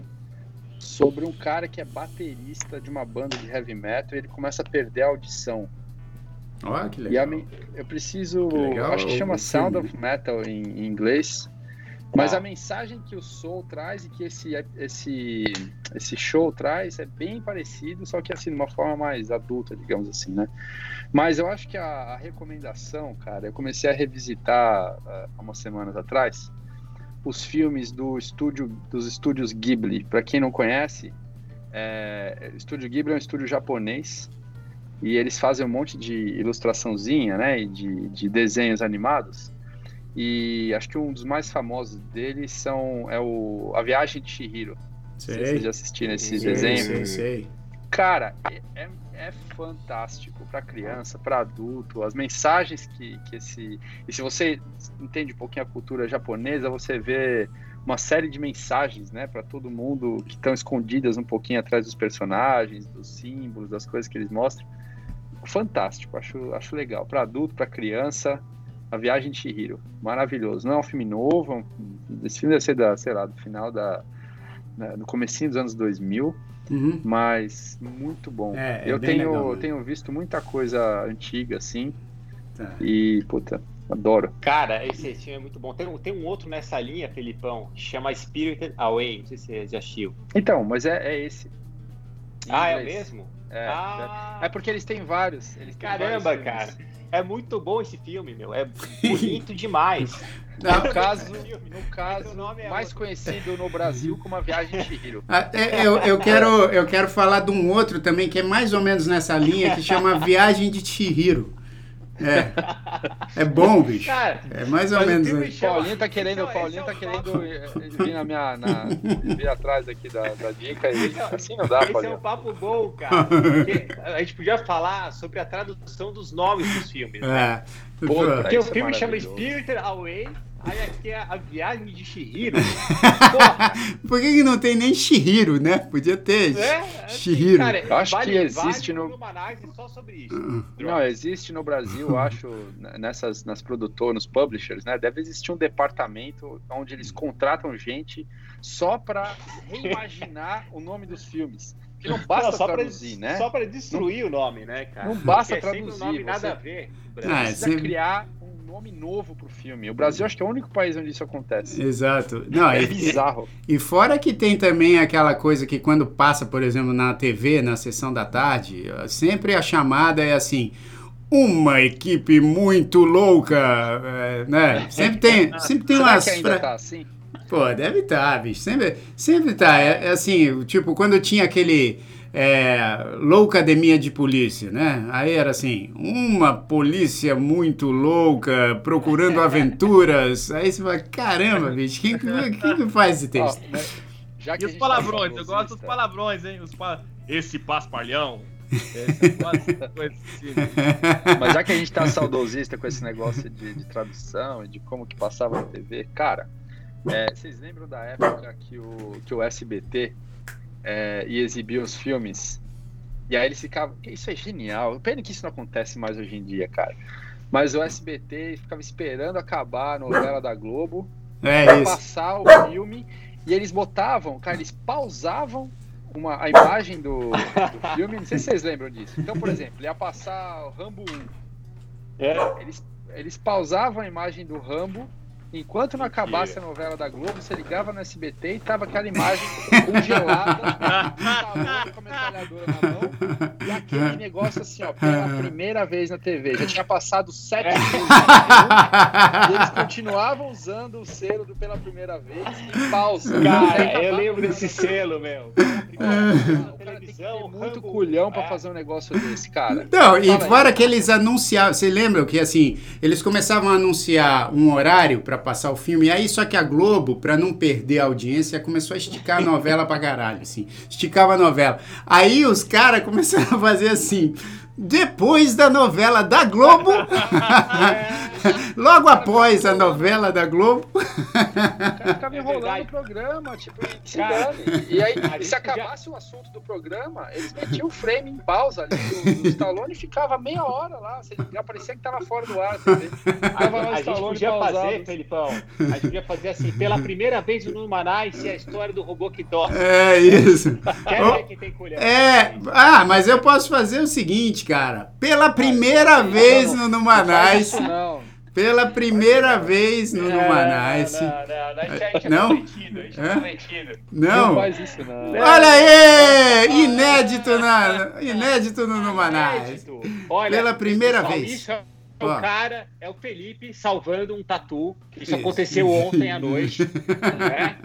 sobre um cara que é baterista de uma banda de heavy metal e ele começa a perder a audição. Olha que legal. E a, eu preciso. Legal, acho que chama Sound of Metal em, em inglês. Mas ah. a mensagem que o Soul traz e que esse, esse, esse show traz é bem parecido, só que assim, de uma forma mais adulta, digamos assim, né? Mas eu acho que a, a recomendação, cara, eu comecei a revisitar uh, há umas semanas atrás os filmes do estúdio dos estúdios Ghibli. Para quem não conhece, é, o estúdio Ghibli é um estúdio japonês e eles fazem um monte de ilustraçãozinha, né, e de, de desenhos animados. E acho que um dos mais famosos deles são é o A Viagem de Chihiro. Sei. Vocês já assistiram esse sei, desenho? Sei, sei. Cara, é, é é fantástico para criança, para adulto, as mensagens que, que esse. E se você entende um pouquinho a cultura japonesa, você vê uma série de mensagens, né, para todo mundo que estão escondidas um pouquinho atrás dos personagens, dos símbolos, das coisas que eles mostram. Fantástico, acho, acho legal. Para adulto, para criança, A Viagem de Chihiro, maravilhoso. Não é um filme novo, é esse filme deve ser da, sei lá, do final da. Né, no comecinho dos anos 2000 Uhum. Mas muito bom. É, é eu tenho, legal, tenho visto muita coisa antiga assim. Tá. E, puta, adoro. Cara, esse filme é muito bom. Tem, tem um outro nessa linha, Felipão, que chama Spirited Away. Não sei se você já assistiu. Então, mas é, é esse. ah, é o mesmo? É, Ah. é porque eles têm vários. Eles têm Caramba, vários cara. É muito bom esse filme, meu. É bonito demais. [laughs] No caso, no caso o nome é mais conhecido no Brasil como a Viagem de Chihiro. Ah, é, Eu, eu, quero, eu quero falar de um outro também que é mais ou menos nessa linha, que chama Viagem de Chihiro. É. É bom, bicho. Cara, É mais ou o menos. filme né? Paulinho tá querendo, é- Paulinho tá é o querendo papo- eh, vir na minha, na, [laughs] vir atrás aqui da, da dica e Esse é- assim não dá, Esse é um Paulinho. papo bom, cara. [laughs] Porque a gente podia falar sobre a tradução dos nomes dos filmes. né? É. Pô, Porque o é filme chama. Spirited Away, aí aqui é a viagem de Shihiro. Porra, [laughs] Por que, que não tem nem Shihiro, né? Podia ter. é, assim, Shihiro. cara, Eu acho vale, que existe vale no- uma análise só sobre isso. Hum. Não, existe no Brasil, eu acho, [laughs] nessas nas produtoras, nos publishers, né? Deve existir um departamento onde eles contratam gente só para reimaginar o nome dos filmes. Que não basta Não, só pra- traduzir, né? Só pra destruir o nome, né, cara? Não basta Porque é sempre um traduzir, nome nada você- a ver. Ah, é Precisa sempre- criar nome novo pro filme. O Brasil acho que é o único país onde isso acontece. Exato. Não, É e, bizarro. [laughs] e fora que tem também aquela coisa que quando passa, por exemplo, na TV, na sessão da tarde, sempre a chamada é assim. Uma equipe muito louca, é, né? Sempre tem, [laughs] sempre tem Será umas que ainda fra- tá assim? Pô, deve estar, bicho. Sempre, sempre tá. É, é assim, tipo, quando tinha aquele é, Loucademia de Polícia, né? Aí era assim, uma polícia muito louca, procurando aventuras. [laughs] Aí você fala, caramba, bicho, quem, que- quem que faz esse Ó, texto? né, já que E os gente palavrões, tá eu gosto dos palavrões, hein? Os pa... Esse paspalhão. Assim. [laughs] Mas já que a gente tá saudosista com esse negócio de, de tradução e de como que passava na TV, cara, é, vocês lembram da época que o, que o SBT é, ia exibir os filmes? E aí eles ficavam. Isso é genial. Pena que isso não acontece mais hoje em dia, cara. Mas o SBT ficava esperando acabar a novela da Globo É pra isso. passar o filme e eles botavam, cara, eles pausavam uma, a imagem do, do filme. Não sei se vocês lembram disso. Então, por exemplo, ia passar o Rambo 1. É. Eles, eles pausavam a imagem do Rambo. Enquanto não acabasse a novela da Globo, você ligava no SBT e tava aquela imagem [laughs] congelada, com a metralhadora na mão, e aquele negócio assim, ó, pela [laughs] primeira vez na TV. Já tinha passado sete na TV, e eles continuavam usando o selo do pela primeira vez em pausa. Cara, acabar eu lembro desse [laughs] selo, meu. O cara tem que ter muito Rambo- culhão pra É. fazer um negócio desse, cara. Não, e fora que eles anunciavam, você lembra que assim, eles começavam a anunciar um horário pra passar o filme, e aí só que a Globo, pra não perder a audiência, começou a esticar a novela pra caralho, assim, esticava a novela. Aí os caras começaram a fazer assim, depois da novela da Globo, [laughs] logo após a novela da Globo, O cara ficava É enrolando o programa, tipo, e se dane. E aí, se acabasse o assunto do programa, eles metiam o frame em pausa ali do, do Stallone e ficava meia hora lá. Já parecia que tava fora do ar. Tava lá o A gente podia pausado. fazer, Felipão, a gente podia fazer assim, pela primeira vez no Manais, a história do robô que tosse. é isso. Quero Oh, ver quem tem colher. É, ah, mas eu posso fazer o seguinte, cara. Pela primeira vez no Não faz Numanais, não. pela primeira vez no Não, Numanais. Não, não, não, é Não? é. Não, Não. faz isso não. Olha aí! Inédito, na, inédito no Numanais. Pela primeira vez. O cara, é o Felipe salvando um tatu. Isso, Isso. aconteceu ontem à noite. né?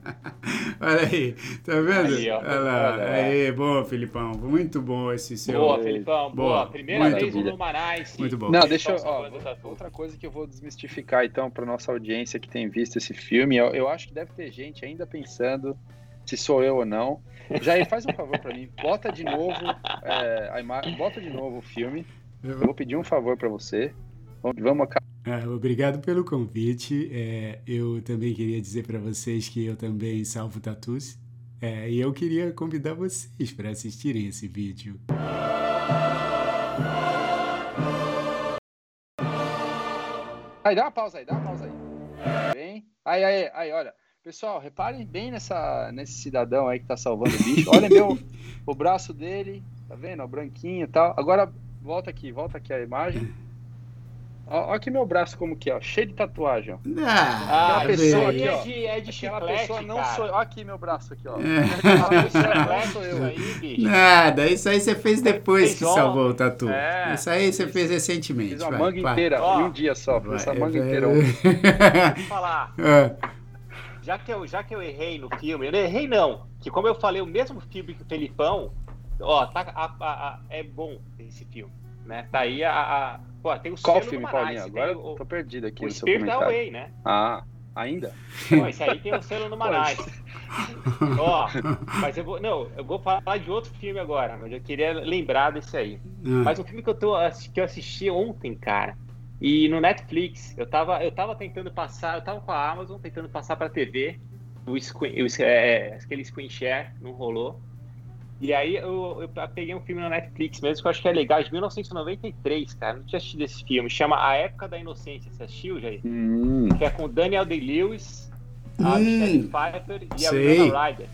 [laughs] Olha aí, tá vendo? Aí, ó. Olha lá, Olha aí, boa, Filipão. Muito bom esse seu. Boa, Felipão, boa. Boa. Primeira Muito vez bom. no Manais. Muito bom. Não, deixa eu. estão Ó, outra coisa que eu vou desmistificar então para nossa audiência que tem visto esse filme. Eu, eu acho que deve ter gente ainda pensando se sou eu ou não. Jair, faz um favor para mim. Bota de novo é, a ima... bota de novo o filme. Eu vou pedir um favor para você. Vamos, acabar. Ah, obrigado pelo convite. É, eu também queria dizer para vocês que eu também salvo tatus. É, e eu queria convidar vocês para assistirem esse vídeo. Aí, dá uma pausa aí, dá uma pausa aí. Bem. Aí, aí, aí, olha. Pessoal, reparem bem nessa, nesse cidadão aí que tá salvando o bicho. Olha meu, o braço dele, tá vendo? Branquinho e tal. Agora, volta aqui, volta aqui a imagem. Olha aqui meu braço como que é, ó, cheio de tatuagem, ó. Ah, Ah, pessoa aí aqui, é ó. de, é de Aquela chiclete, pessoa não cara. sou eu. Olha aqui meu braço aqui, ó. É. Sou eu. aí, [laughs] bicho. Nada, isso aí você fez depois Fez que salvou o tatu. É. Isso aí você fez recentemente. Fiz uma vai, manga vai. inteira Ó. um dia só. Fiz essa Vai, manga vai. inteira falar. Ah, já que, eu, já que eu errei no filme, eu não errei não, que como eu falei, o mesmo filme que o Felipão, ó, tá, a- a- a- é bom esse filme, né? Tá aí a... pô, tem o Qual filme, do Paulinho? Agora o, tô perdido aqui o no Spirit. Away, né? Ah, ainda? Pô, esse aí tem o selo no [laughs] Manais. Ó, [laughs] mas eu vou, não, eu vou falar de outro filme agora, mas eu queria lembrar desse aí. ah. Mas um filme que eu, tô, que eu assisti ontem, cara, e no Netflix, eu tava, eu tava tentando passar, eu tava com a Amazon tentando passar pra TV, o o, é, aquele screen share, não rolou. E aí eu, eu peguei um filme no Netflix mesmo que eu acho que é legal, de 1993, cara. Não tinha assistido esse filme. Chama A Época da Inocência. Você assistiu, Jair? Hum, Que é com Daniel Day-Lewis, a Hum, Michelle Pfeiffer e a sei. Winona Ryder.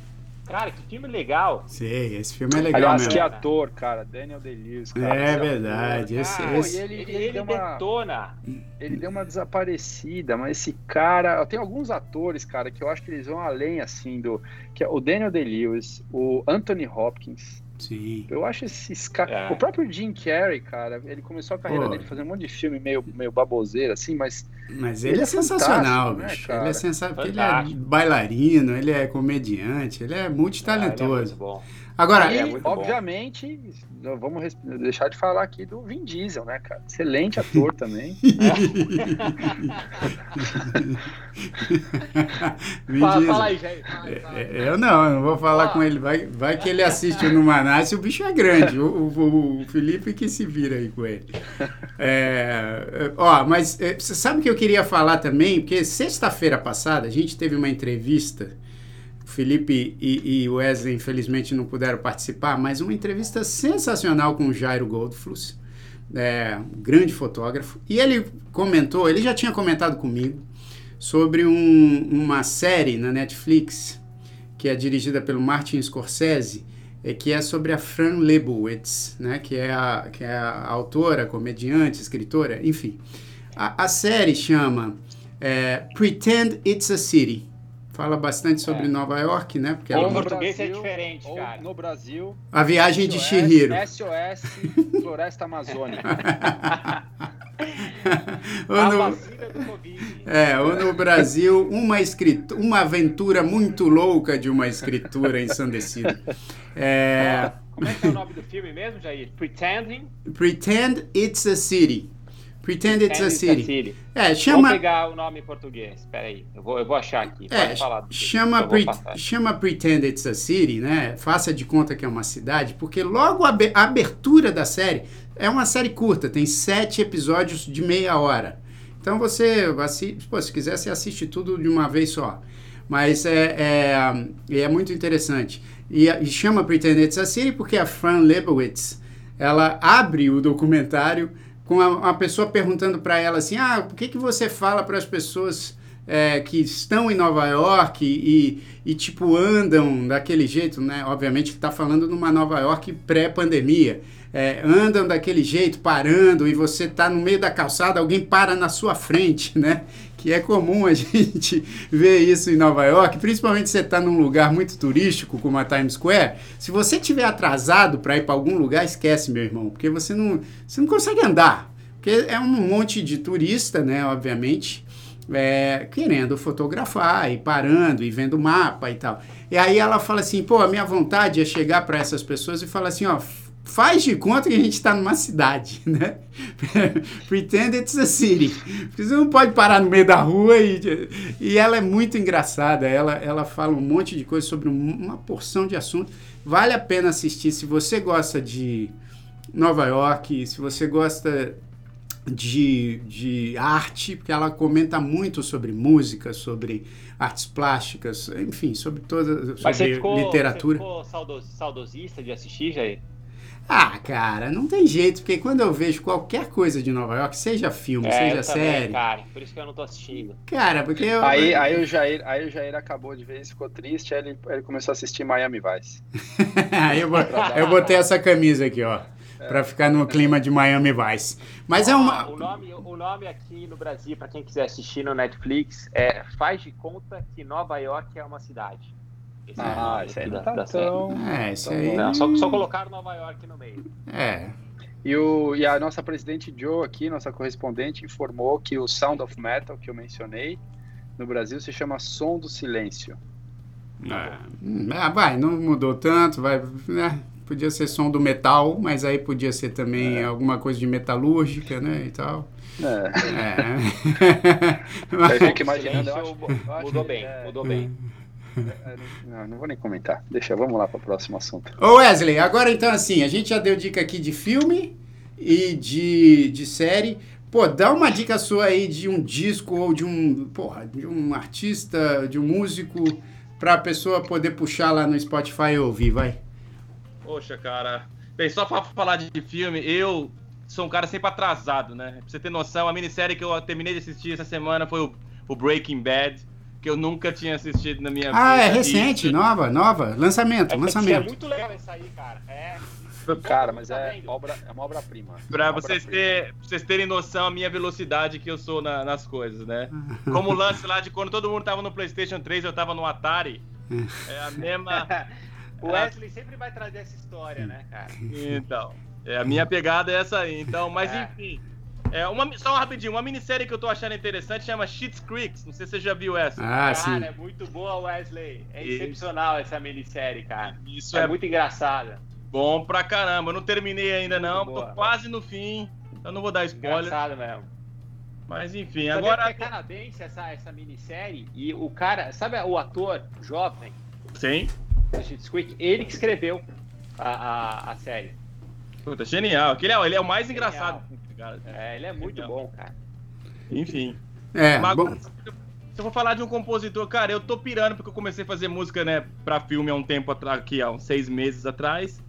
Cara, que filme legal. Sei, esse filme é legal Aliás, mesmo. que ator, cara. Daniel Day-Lewis, cara. É ator. verdade, esse, Cara, Pô, esse- e ele, Ele, ele, ele deu uma, detona. ele deu uma desaparecida, mas esse cara. Tem alguns atores, cara, que eu acho que eles vão além, assim, do. Que é o Daniel Day-Lewis, o Anthony Hopkins. Sim. Eu acho esses caras. É. O próprio Jim Carrey, cara, ele começou a carreira Pô. dele fazendo um monte de filme meio, meio baboseiro, assim, mas. Mas ele, Ele é é sensacional, né, bicho. cara? ele é sensacional, ele é bailarino, ele é comediante, ele é Ah, ele é multitalentoso. muito bom. Agora, e, é obviamente, vamos deixar de falar aqui do Vin Diesel, né, cara? Excelente ator também. [laughs] Vin Fala, fala aí, Jair. Fala aí. É, Eu não, eu não vou falar com ele. Vai, vai que ele assiste o Numaná, o bicho é grande. O, o- o Felipe que se vira aí com ele. É, é, ó, mas é, você sabe o que eu queria falar também? Porque sexta-feira passada a gente teve uma entrevista. Felipe e, e Wesley, infelizmente, não puderam participar, mas uma entrevista sensacional com o Jairo Goldfluss, é, um grande fotógrafo. E ele comentou, ele já tinha comentado comigo, sobre um- uma série na Netflix que é dirigida pelo Martin Scorsese, é, que é sobre a Fran Lebowitz, né, que, é a, que é a autora, comediante, escritora, enfim. A, a série chama é, Pretend It's a City. Fala bastante sobre É. Nova York, né? Porque Ou ela, no português é diferente, ou cara. no Brasil, a viagem de SOS, Chihiro. SOS [laughs] Floresta Amazônica. [laughs] Ou a no- vacina do Covid. É, ou no Brasil, uma, escritu uma aventura muito louca de uma escritura ensandecida. É, Como é que é o nome do filme mesmo, Jair? Pretending Pretend It's a City. Pretend It's a City. É, Vou chama, pegar o nome em português. Espera aí. Eu vou, eu vou achar aqui. Pode é, falar. chama, vou Pre- chama Pretend It's a City, né? Faça de conta que é uma cidade, porque logo a a abertura da série é uma série curta, tem sete episódios de meia hora. Então você, assi- pô, se quiser, você assiste tudo de uma vez só. Mas é, é, é muito interessante. E, e chama Pretend It's a City porque a Fran Lebowitz, ela abre o documentário com uma pessoa perguntando para ela assim, ah, por que, que você fala para as pessoas é, que estão em Nova York e, e, tipo, andam daquele jeito, né? Obviamente está falando numa Nova York pré-pandemia. É, andam daquele jeito, parando, e você está no meio da calçada, alguém para na sua frente, né? Que é comum a [laughs] gente ver isso em Nova York, principalmente se você está num lugar muito turístico, como a Times Square. Se você estiver atrasado para ir para algum lugar, esquece, meu irmão, porque você não, você não consegue andar. Porque é um monte de turista, né? Obviamente é, querendo fotografar e parando e vendo mapa e tal. E aí ela fala assim, pô, a minha vontade é chegar para essas pessoas e falar assim, ó, faz de conta que a gente está numa cidade, [laughs] né? Pretend it's a city. Porque você não pode parar no meio da rua e, e ela é muito engraçada. Ela, ela fala um monte de coisa sobre um- uma porção de assuntos. Vale a pena assistir se você gosta de Nova York, se você gosta de, de arte, porque ela comenta muito sobre música, sobre artes plásticas, enfim, sobre toda Mas você sobre ficou, literatura. Você ficou saudos- saudosista de assistir, Jair? Ah, cara, não tem jeito, porque quando eu vejo qualquer coisa de Nova York, seja filme, É, seja eu também, série, cara. Por isso que eu não tô assistindo. cara, porque eu, Aí, aí, o Jair, aí o Jair acabou de ver isso, ficou triste, aí ele, ele começou a assistir Miami Vice. [laughs] aí eu, eu botei essa camisa aqui, ó. para ficar no clima de Miami Vice. Mas é uma. O nome, o nome aqui no Brasil, para quem quiser assistir no Netflix, é Faz de Conta que Nova York é uma cidade. Ah, é isso aí não tá tão... É, isso aí... Não, só, só colocaram Nova York no meio. É. E, o, e a nossa presidente Joe aqui, nossa correspondente, informou que o Sound of Metal que eu mencionei no Brasil se chama Som do Silêncio. É, vai, não mudou tanto, vai, né? Podia ser som do metal, mas aí podia ser também é. alguma coisa de metalúrgica, né, e tal. É. é. [laughs] Eu fico imaginando, eu acho, mudou bem, é, mudou bem. É, não, não, vou nem comentar. Deixa, vamos lá para o próximo assunto. Ô Wesley, agora então assim, a gente já deu dica aqui de filme e de, de série. Pô, dá uma dica sua aí de um disco ou de um, porra, de um artista, de um músico para a pessoa poder puxar lá no Spotify e ouvir, vai. Poxa, cara. Bem, só para falar de filme, eu sou um cara sempre atrasado, né? Pra você ter noção, a minissérie que eu terminei de assistir essa semana foi o, o Breaking Bad que eu nunca tinha assistido na minha ah, vida. Ah, é recente, e... nova, nova. Lançamento, é, lançamento. É muito legal isso aí, cara. É. Cara, mas é, obra, é uma obra-prima. Pra é vocês, ter, vocês terem noção a minha velocidade que eu sou na, nas coisas, né? [laughs] Como o lance lá de quando todo mundo tava no PlayStation 3, eu tava no Atari. É a mesma. [laughs] o Wesley é... sempre vai trazer essa história, né, cara? Então. É, a minha pegada é essa aí. Então, mas é. enfim. É, uma, só rapidinho, uma minissérie que eu tô achando interessante chama Shit's Creeks. Não sei se você já viu essa. Ah, cara, sim. é muito boa, Wesley. É Isso. excepcional essa minissérie, cara. Isso é, é muito engraçada. Bom pra caramba. Eu não terminei ainda, muito não. Boa. Tô quase no fim. Então não vou dar spoiler. Engraçado mesmo. Mas enfim, agora. É canadense essa, essa minissérie. E o cara, sabe o ator jovem? Sim. Shit's Creek? Ele que escreveu a, a, a série. Puta, genial. Ele é, ele é o mais genial. engraçado cara. É, ele é muito bom, cara. Enfim. É, Mas, bom. Se eu for falar de um compositor, cara, eu tô pirando porque eu comecei a fazer música, né, pra filme há um tempo atrás, aqui, há uns seis meses atrás.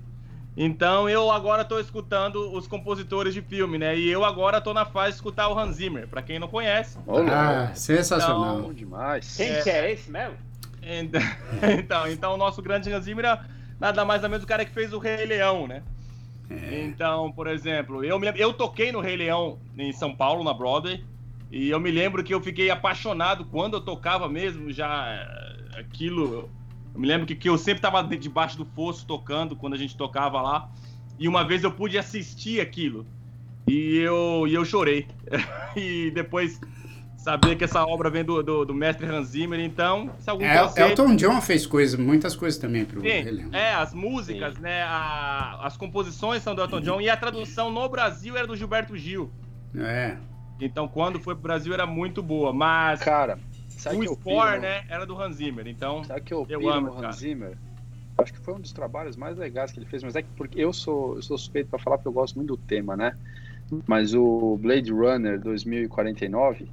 Então eu agora tô escutando os compositores de filme, né? E eu agora tô na fase de escutar o Hans Zimmer, pra quem não conhece. Ah, sensacional. Então, demais. Quem é, que é esse mesmo? Então, [laughs] então, então, o nosso grande Hans Zimmer é nada mais ou menos o cara que fez o Rei Leão, né? Então, por exemplo, eu, me, eu toquei no Rei Leão em São Paulo, na Broadway, e eu me lembro que eu fiquei apaixonado quando eu tocava mesmo, já eh, aquilo. Eu me lembro que, que eu sempre estava debaixo do fosso tocando quando a gente tocava lá, e uma vez eu pude assistir aquilo, e eu, e eu chorei. [laughs] e depois saber que essa obra vem do, do, do mestre Hans Zimmer, então, se algum é, conceito... Elton John fez coisas, muitas coisas também pro Sim, É, as músicas, Sim. né, a, as composições são do Elton John e a tradução no Brasil era do Gilberto Gil. É. Então, quando foi pro Brasil era muito boa, mas... Cara, sabe o score, né, era do Hans Zimmer, então... Sabe que eu, eu amo Hans Zimmer? Acho que foi um dos trabalhos mais legais que ele fez, mas é que porque eu sou, eu sou suspeito para falar porque eu gosto muito do tema, né? Mas o Blade Runner 2049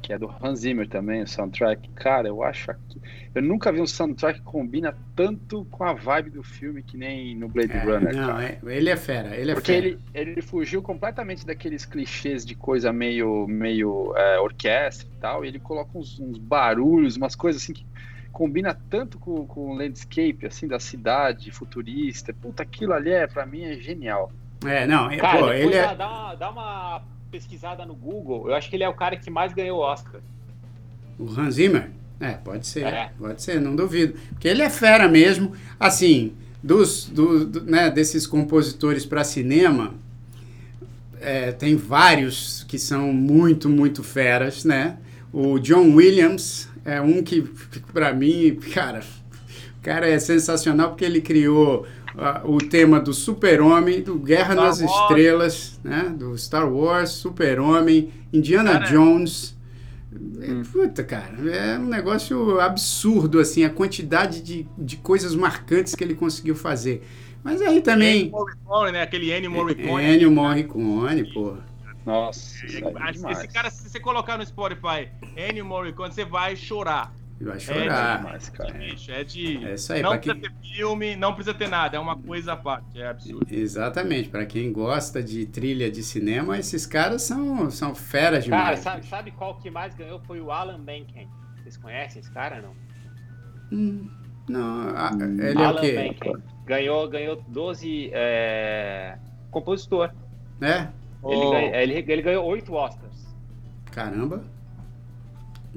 que é do Hans Zimmer também, o soundtrack. Cara, eu acho que eu nunca vi um soundtrack que combina tanto com a vibe do filme que nem no Blade é, Runner. Não. É, ele é fera, ele é Porque fera. ele, ele fugiu completamente daqueles clichês de coisa meio, meio é, orquestra e tal, e ele coloca uns, uns, barulhos, umas coisas assim que combina tanto com, com o landscape, assim, da cidade futurista. Puta, aquilo ali é, pra mim, é genial. É, não, Cara, pô, ele é... Dá dá uma pesquisada no Google, eu acho que ele é o cara que mais ganhou Oscar. O Hans Zimmer? É, pode ser, é. pode ser, não duvido. Porque ele é fera mesmo. Assim, dos, do, do né, desses compositores para cinema, é, tem vários que são muito, muito feras, né? O John Williams é um que, para mim, cara, o cara é sensacional porque ele criou o tema do Super-Homem, do Guerra Star nas Wars. Estrelas, né? Do Star Wars, Super-Homem, Indiana cara, Jones. Hum. Puta, cara, é um negócio absurdo, assim, a quantidade de, de coisas marcantes que ele conseguiu fazer. Mas aí também. Ennio Morricone, né? Aquele Ennio Morricone. Ennio Morricone, pô. Nossa, é, esse cara, se você colocar no Spotify Ennio Morricone, você vai chorar. E vai chorar. É demais, cara. É, de. É isso aí. Não precisa quem... ter filme, não precisa ter nada. É uma coisa à parte. É absurdo. Exatamente. Para quem gosta de trilha de cinema, esses caras são, são feras demais. Cara, sabe, sabe qual que mais ganhou? Foi o Alan Menken. Vocês conhecem esse cara, não? Hum, não. ele Alan é o quê? Menken. Ganhou, ganhou 12 é, compositor. É? Ele, Oh. ganha- ele, ele ganhou oito Oscars. Caramba.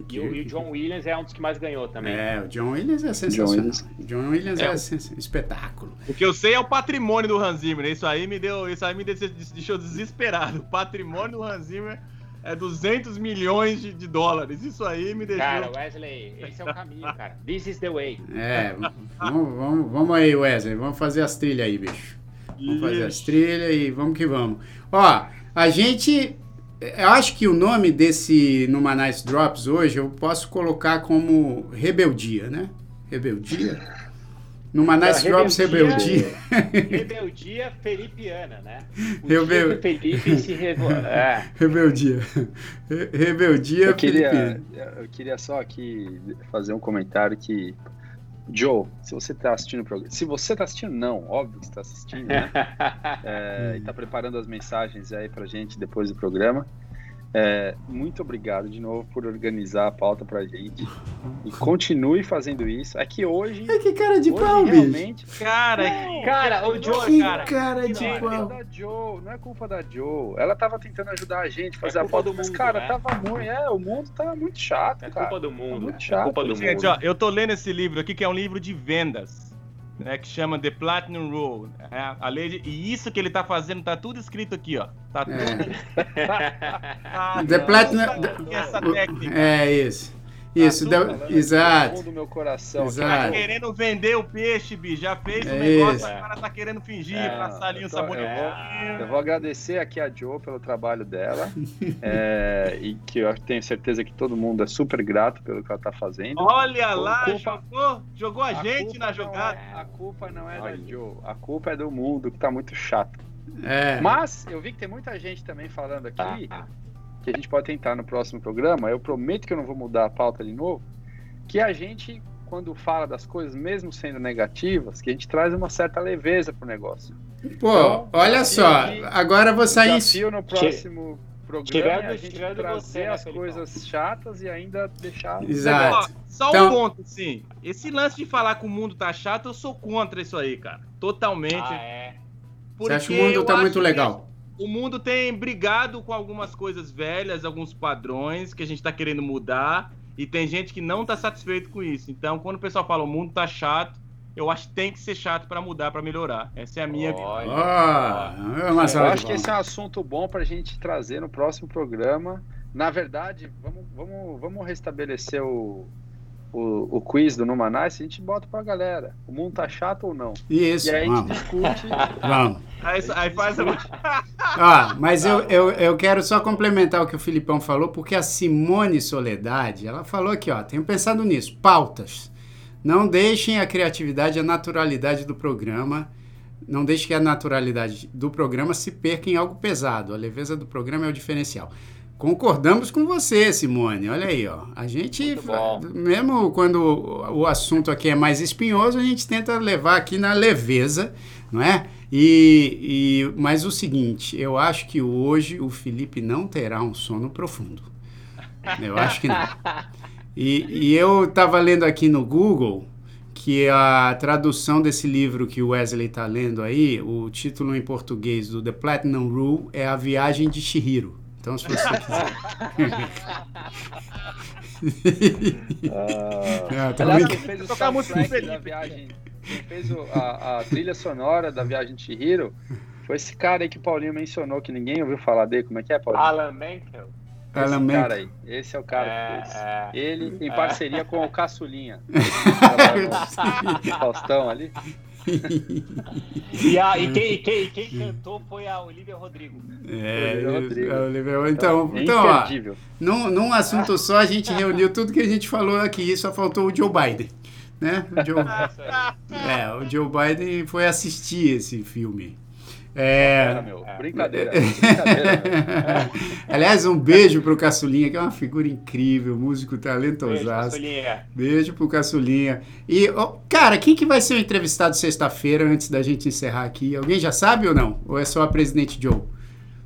E o, e o John Williams é um dos que mais ganhou também. É, o John Williams é sensacional. Williams. John Williams é, É. sens- espetáculo. O que eu sei é o patrimônio do Hans Zimmer. Isso aí me deu, isso aí me deixou, desesperado. O patrimônio do Hans Zimmer é 200 milhões de, de dólares. Isso aí me deixou. Cara, Wesley, esse é o caminho, cara. This is the way. É, vamos, vamos, vamos aí, Wesley. Vamos fazer as trilhas aí, bicho. Vamos fazer as trilhas e vamos que vamos. Ó, a gente. Eu acho que o nome desse Numanais Drops hoje eu posso colocar como Rebeldia, né? Rebeldia. Numanais É, Drops Rebeldia. rebeldia. [laughs] Rebeldia felipiana, né? O Rebel- Felipe se revol... [laughs] é. Rebeldia. Re- Rebeldia Eu queria, filipina. eu queria só aqui fazer um comentário que Joe, se você tá assistindo o programa, se você tá assistindo, não, óbvio que você tá assistindo, né? [laughs] É, e tá preparando as mensagens aí pra gente depois do programa. É, muito obrigado de novo por organizar a pauta pra gente. E continue fazendo isso. É que hoje, Ai, que cara de hoje pau, bicho. realmente. Cara, que- Cara, o Joe, Que cara, cara de Não é culpa pau. da Joe, não é culpa da Joe. Ela tava tentando ajudar a gente a fazer É a pauta, do mas mundo, cara, né? tava muito, é, o mundo tava muito chato, É cara. culpa do mundo. muito É chato. culpa do Gente, mundo. ó, eu tô lendo esse livro aqui, que é um livro de vendas, né? Que chama The Platinum Rule. né, a lei de- E isso que ele tá fazendo, tá tudo escrito aqui, ó. Tá tudo. Tá, [laughs] The tá Platinum- essa técnica. É isso. Isso, Tá aqui do exato. do meu coração. Exato. Tá querendo vender o peixe, bicho. Já fez o É negócio, isso. agora tá querendo fingir, É, passar ali um eu tô- sabor. eu vou- Eu vou agradecer aqui a Joe pelo trabalho dela [laughs] é, e que eu tenho certeza que todo mundo é super grato pelo que ela tá fazendo. Olha lá, culpa- jogou, jogou a, gente culpa na não jogada. é- a culpa não é Olha. da Joe, a culpa é do mundo que tá muito chato. É. Mas eu vi que tem muita gente também falando aqui Tá. Que a gente pode tentar no próximo programa. Eu prometo que eu não vou mudar a pauta de novo. Que a gente, quando fala das coisas, mesmo sendo negativas, que a gente traz uma certa leveza pro negócio. Pô, olha desafio só, aqui- agora eu vou sair. desafio no próximo programa tirando- a gente tirando trazer você, né, as Felipão? coisas chatas e ainda deixar. Exato. Ó, só Então- um ponto, assim. Esse lance de falar que o mundo tá chato, eu sou contra isso aí, cara. Totalmente. Ah, é. Você acha que o mundo eu tá muito que legal? O mundo tem brigado com algumas coisas velhas, alguns padrões que a gente tá querendo mudar. E tem gente que não tá satisfeito com isso. Então, quando o pessoal fala o mundo tá chato, eu acho que tem que ser chato pra mudar, pra melhorar. Essa é a minha visão. É uma Eu acho que esse é um assunto bom pra gente trazer no próximo programa. Na verdade, vamos, vamos, vamos restabelecer o, o, o quiz do Numanais e a gente bota pra galera. O mundo tá chato ou não? Isso, E aí a gente vamos, discute. [laughs] vamos. Aí, aí faz uma. [laughs] Ó, mas eu, eu, eu quero só complementar o que o Filipão falou, porque a Simone Soledade, ela falou aqui, ó, tenho pensado nisso, pautas. Não deixem a criatividade e a naturalidade do programa, não deixem que a naturalidade do programa se perca em algo pesado. A leveza do programa é o diferencial. Concordamos com você, Simone. Olha aí, ó. A gente, mesmo quando o o assunto aqui é mais espinhoso, a gente tenta levar aqui na leveza, não é? E, e mas o seguinte, eu acho que hoje o Felipe não terá um sono profundo. Eu acho que não. E, e eu estava lendo aqui no Google que a tradução desse livro que o Wesley está lendo aí, o título em português do The Platinum Rule é A Viagem de Shihiro. Então, se você quiser. [laughs] Ah, tô Aliás, brincando. quem fez o Tocar música do soundtrack da viagem, quem fez o- a, a trilha sonora da viagem de Chihiro foi esse cara aí que o Paulinho mencionou, que ninguém ouviu falar dele. Como é que é, Paulinho? Alan Menkel. Esse Alan cara Menken. aí. Esse é o cara É, que fez. é. Ele em É. parceria com o Caçulinha. [laughs] Faustão ali. [laughs] E, a, e, quem, e quem- e quem cantou foi a Olivia Rodrigo. É, Olivia Rodrigo. é, Olivia- então, é então ó, num, num assunto só a gente reuniu tudo que a gente falou aqui, só faltou o Joe Biden. Né? O Joe, [laughs] é, o Joe Biden foi assistir esse filme. Brincadeira, É, meu. É. Brincadeira. [laughs] Brincadeira, aliás, um beijo pro Caçulinha, que é uma figura incrível, músico talentosaço. Beijo pro Caçulinha. E, ó, cara, quem que vai ser o entrevistado sexta-feira antes da gente encerrar aqui? Alguém já sabe ou não? Ou é só a presidente Joe?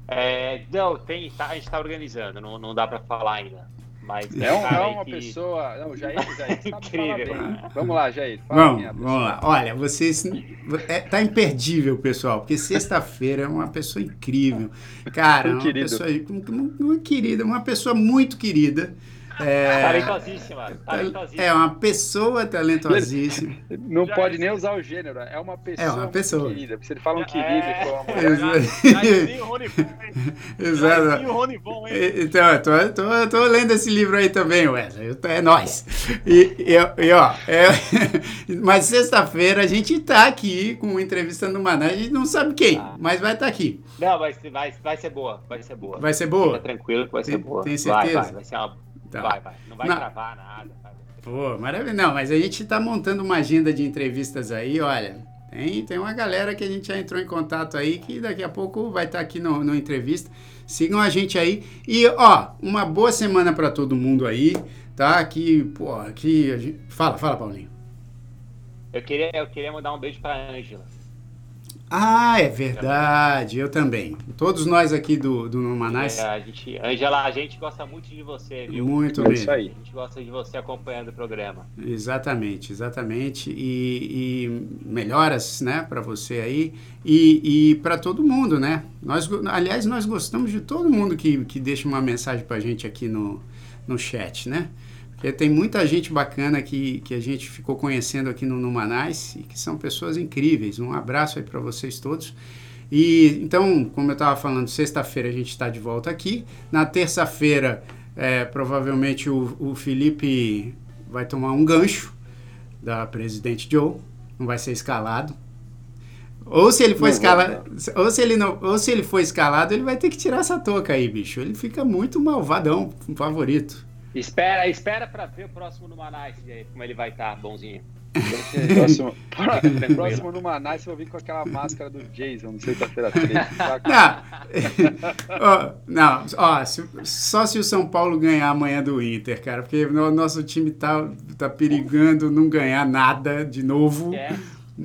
É, não, tem, tá, a gente tá organizando, não, não dá pra falar ainda. Mas É, um- é uma que- pessoa. Não, Jair, Jair, sabe [laughs] Incrível. falar bem. Vamos lá, Jair. Fala Vamos, vamos lá. Olha, vocês. É, tá imperdível, pessoal, porque sexta-feira é uma pessoa incrível. Cara, Um uma querido. pessoa uma, uma querida, uma pessoa muito querida. É, Talentosíssima, talentosíssima. é uma pessoa talentosíssima. Não Já pode é- nem usar o gênero, é uma pessoa. É uma pessoa. Querida. Porque se ele fala um É. querido e Jairzinho Rony Von, hein? [laughs] Exato. Jairzinho Rony Von, hein? Então, eu tô, tô, tô lendo esse livro aí também, Wesley. É nóis. E, e, e, ó, é- [laughs] mas sexta-feira a gente tá aqui com uma entrevista no Maná. A gente não sabe quem, Ah. mas vai estar aqui. Não, vai, ser- vai, vai ser boa, vai ser boa. Vai ser Fica boa? tranquilo que vai ser Tem- boa. tem Vai, certeza? vai, vai ser uma... Tá. Vai, vai. Não vai Não. travar nada. vai. Pô, maravilha. Não, mas a gente tá montando uma agenda de entrevistas aí, olha. Tem, tem uma galera que a gente já entrou em contato aí que daqui a pouco vai estar aqui no, no entrevista. Sigam a gente aí. E, ó, uma boa semana pra todo mundo aí, tá? Que, pô, a gente... Fala, fala, Paulinho. Eu queria, eu queria mandar um beijo pra Ângela. Ah, é verdade, eu também. Todos nós aqui do, do Numanais, É, a gente, Ângela, a gente gosta muito de você, viu? muito É isso mesmo. aí. A gente gosta de você acompanhando o programa. Exatamente, exatamente. E, e melhoras, né, para você aí e, e para todo mundo, né? Nós, aliás, nós gostamos de todo mundo que, que deixa uma mensagem para a gente aqui no, no chat, né? Porque tem muita gente bacana que, que a gente ficou conhecendo aqui no Numanais e que são pessoas incríveis. Um abraço aí para vocês todos. E então, como eu estava falando, sexta-feira a gente está de volta aqui. Na terça-feira, é, provavelmente o, o Felipe vai tomar um gancho da presidente Joe, não vai ser escalado. Ou se ele for escalado, ou se ele não, ou se ele for escalado, ele vai ter que tirar essa touca aí, bicho. Ele fica muito malvadão, um favorito. Espera, espera pra ver o próximo no Manais, como ele vai estar, bonzinho. Próximo, [laughs] próximo no Manaus, você vai vir com aquela máscara do Jason, no sexta-feira 13. Não, Ó, não, ó, se- só se o São Paulo ganhar amanhã do Inter, cara, porque o nosso time tá, tá perigando não ganhar nada de novo. É,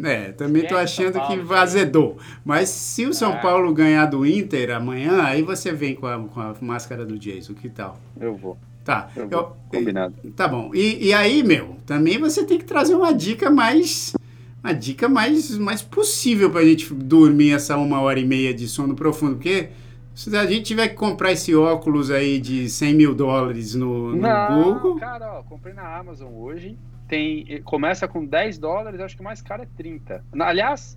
É, também tô Esquece achando que vazedou. Mas se o São É. Paulo ganhar do Inter amanhã, aí você vem com a, com a máscara do Jason, que tal? Eu vou, Tá. eu eu-. Combinado. Tá bom. E, e aí, meu, também você tem que trazer uma dica mais. Uma dica mais, mais possível pra gente dormir essa uma hora e meia de sono profundo. Porque se a gente tiver que comprar esse óculos aí de 100 mil dólares no, no Não, Google. cara, ó, comprei na Amazon hoje. Tem, começa com 10 dólares, acho que o mais caro é 30. Na- Aliás,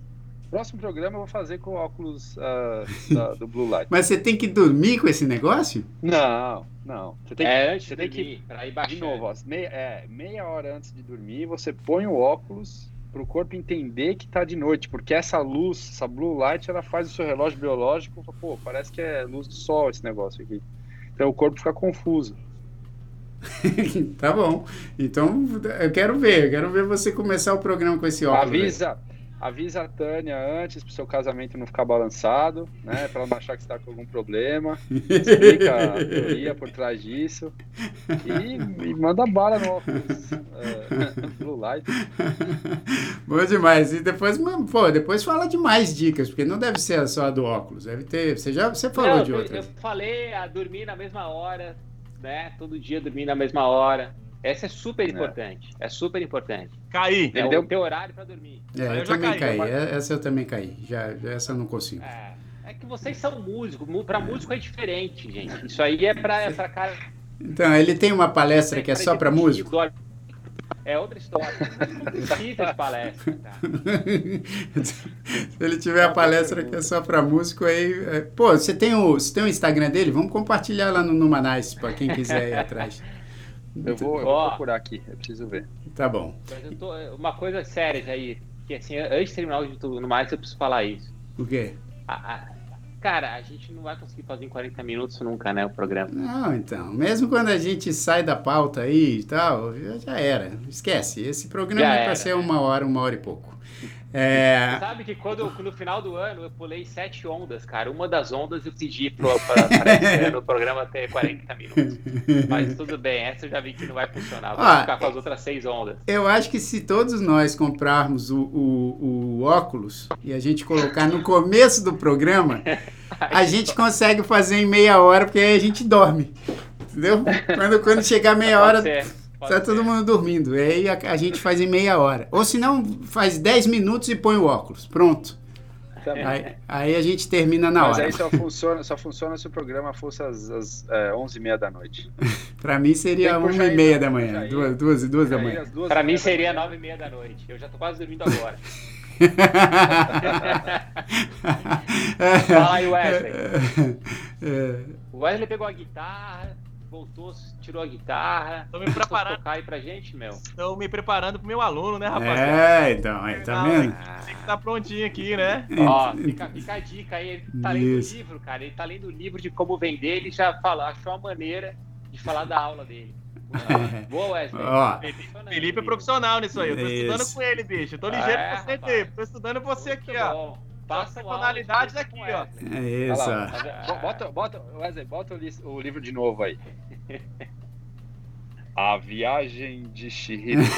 próximo programa eu vou fazer com o óculos ah, [laughs] da- do Blue Light. Mas você tem que dormir com esse negócio? Não, não. Você tem que, é antes você de tem que dormir, pra ir De novo, ó, meia, é, meia hora antes de dormir, você põe o óculos para o corpo entender que tá de noite, porque essa luz, essa blue light, ela faz o seu relógio biológico, pô, parece que é luz do sol esse negócio aqui. Então o corpo fica confuso. [laughs] tá bom. Então eu quero ver, eu quero ver você começar o programa com esse óculos. aí. Avisa, a Tânia antes pro seu casamento não ficar balançado, né, para ela não achar que você tá com algum problema. Explica a teoria por trás disso e, e manda bala no óculos é, blue light. Bom demais. E depois, pô, depois fala de mais dicas, porque não deve ser só a do óculos. Deve ter. Você já você falou Não, de outras. Eu falei a dormir na mesma hora, né? Todo dia dormir na mesma hora. Essa é super importante. É, super importante. Caí. É Entendeu? o teu horário pra dormir. É, eu, eu também caí, caí. É- Essa eu também caí. Já, essa eu não consigo. É, é que vocês são músicos. Pra músico é diferente, gente. Isso aí é pra, é pra cara. Então, ele tem uma palestra que é só pra músico? É outra história. Não precisa de palestra, cara. [laughs] Se ele tiver a palestra que é só pra músico, aí. é- Pô, você tem, o, você tem o Instagram dele? Vamos compartilhar lá no Numanais, pra quem quiser ir atrás. Eu vou, eu vou procurar aqui, eu preciso ver. Tá bom. Mas eu tô, uma coisa séria, Jair. Que assim, antes de terminar o YouTube no mais, eu preciso falar isso. O quê? A- a- cara, a gente não vai conseguir fazer em 40 minutos nunca, né? O programa. Não, então. Mesmo quando a gente sai da pauta aí e tal, já- já era. Esquece. Esse programa Já é pra era, ser né? uma hora, uma hora e pouco. Você É. sabe que quando no final do ano eu pulei sete ondas, cara. Uma das ondas eu pedi pro, pra, pra esse ano o programa ter 40 minutos. Mas tudo bem, essa eu já vi que não vai funcionar. Vou Ah, ficar com as outras seis ondas. Eu acho que se todos nós comprarmos o, o, o óculos e a gente colocar no começo do programa, [laughs] a gente consegue fazer em meia hora, porque aí a gente dorme. Entendeu? Quando, quando chegar meia hora, ser, tá todo ser. mundo dormindo. Aí a, a gente faz em meia hora. Ou se não, faz 10 minutos e põe o óculos. Pronto. Também. Aí, aí a gente termina na Mas hora. aí só funciona, só funciona se o programa fosse às, às é, 11h30 da noite. [laughs] Pra mim seria Tem que uma puxar e aí, meia né? da manhã. aí. Duas, duas, duas da manhã. duas Pra mim seria manhã. nove e meia da noite. Eu já tô quase dormindo agora. [laughs] Fala aí, Wesley. É, O Wesley pegou a guitarra, voltou, tirou a guitarra. Tô me preparando. tocar aí pra gente, meu. Estou me preparando pro meu aluno, né, rapaziada? é, então, aí, tá vendo? Tem que estar prontinho aqui, né? Ó, fica, fica a dica aí. Ele tá lendo o livro, cara. Ele tá lendo o livro de como vender. Ele já fala, achou a maneira de falar da aula dele. [laughs] Boa, Wesley. Ó. Felipe é profissional nisso aí. Eu tô estudando Isso. com ele, bicho. Eu tô ligeiro É, pra você, rapaz. Tô estudando você Muito aqui, ó. Bom. Passa Só o áudio, tonalidades deixa aqui, com ó. É isso, lá, ó. Bota, bota, Wesley, bota o, livro de novo aí. [laughs] A Viagem de Chihiro. [laughs]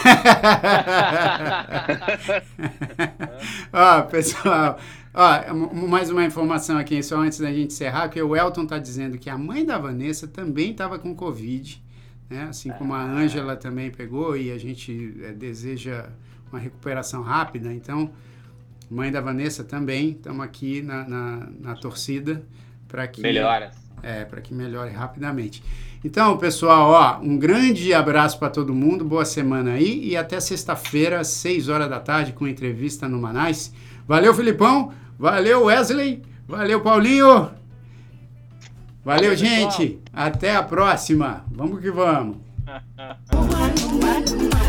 ó, pessoal, ó, mais uma informação aqui, só antes da gente encerrar, que o Elton tá dizendo que a mãe da Vanessa também estava com Covid, né? Assim como a Ângela também pegou e a gente eh, deseja uma recuperação rápida, então, mãe da Vanessa também, estamos aqui na, na, na torcida para que Melhoras. é, para que melhore rapidamente. Então, pessoal, ó, um grande abraço para todo mundo, boa semana aí e até sexta-feira, às 6 horas da tarde, com entrevista no Manais. Valeu, Filipão, valeu, Wesley, valeu, Paulinho. Valeu, gente. Até a próxima. Vamos que vamos. [laughs]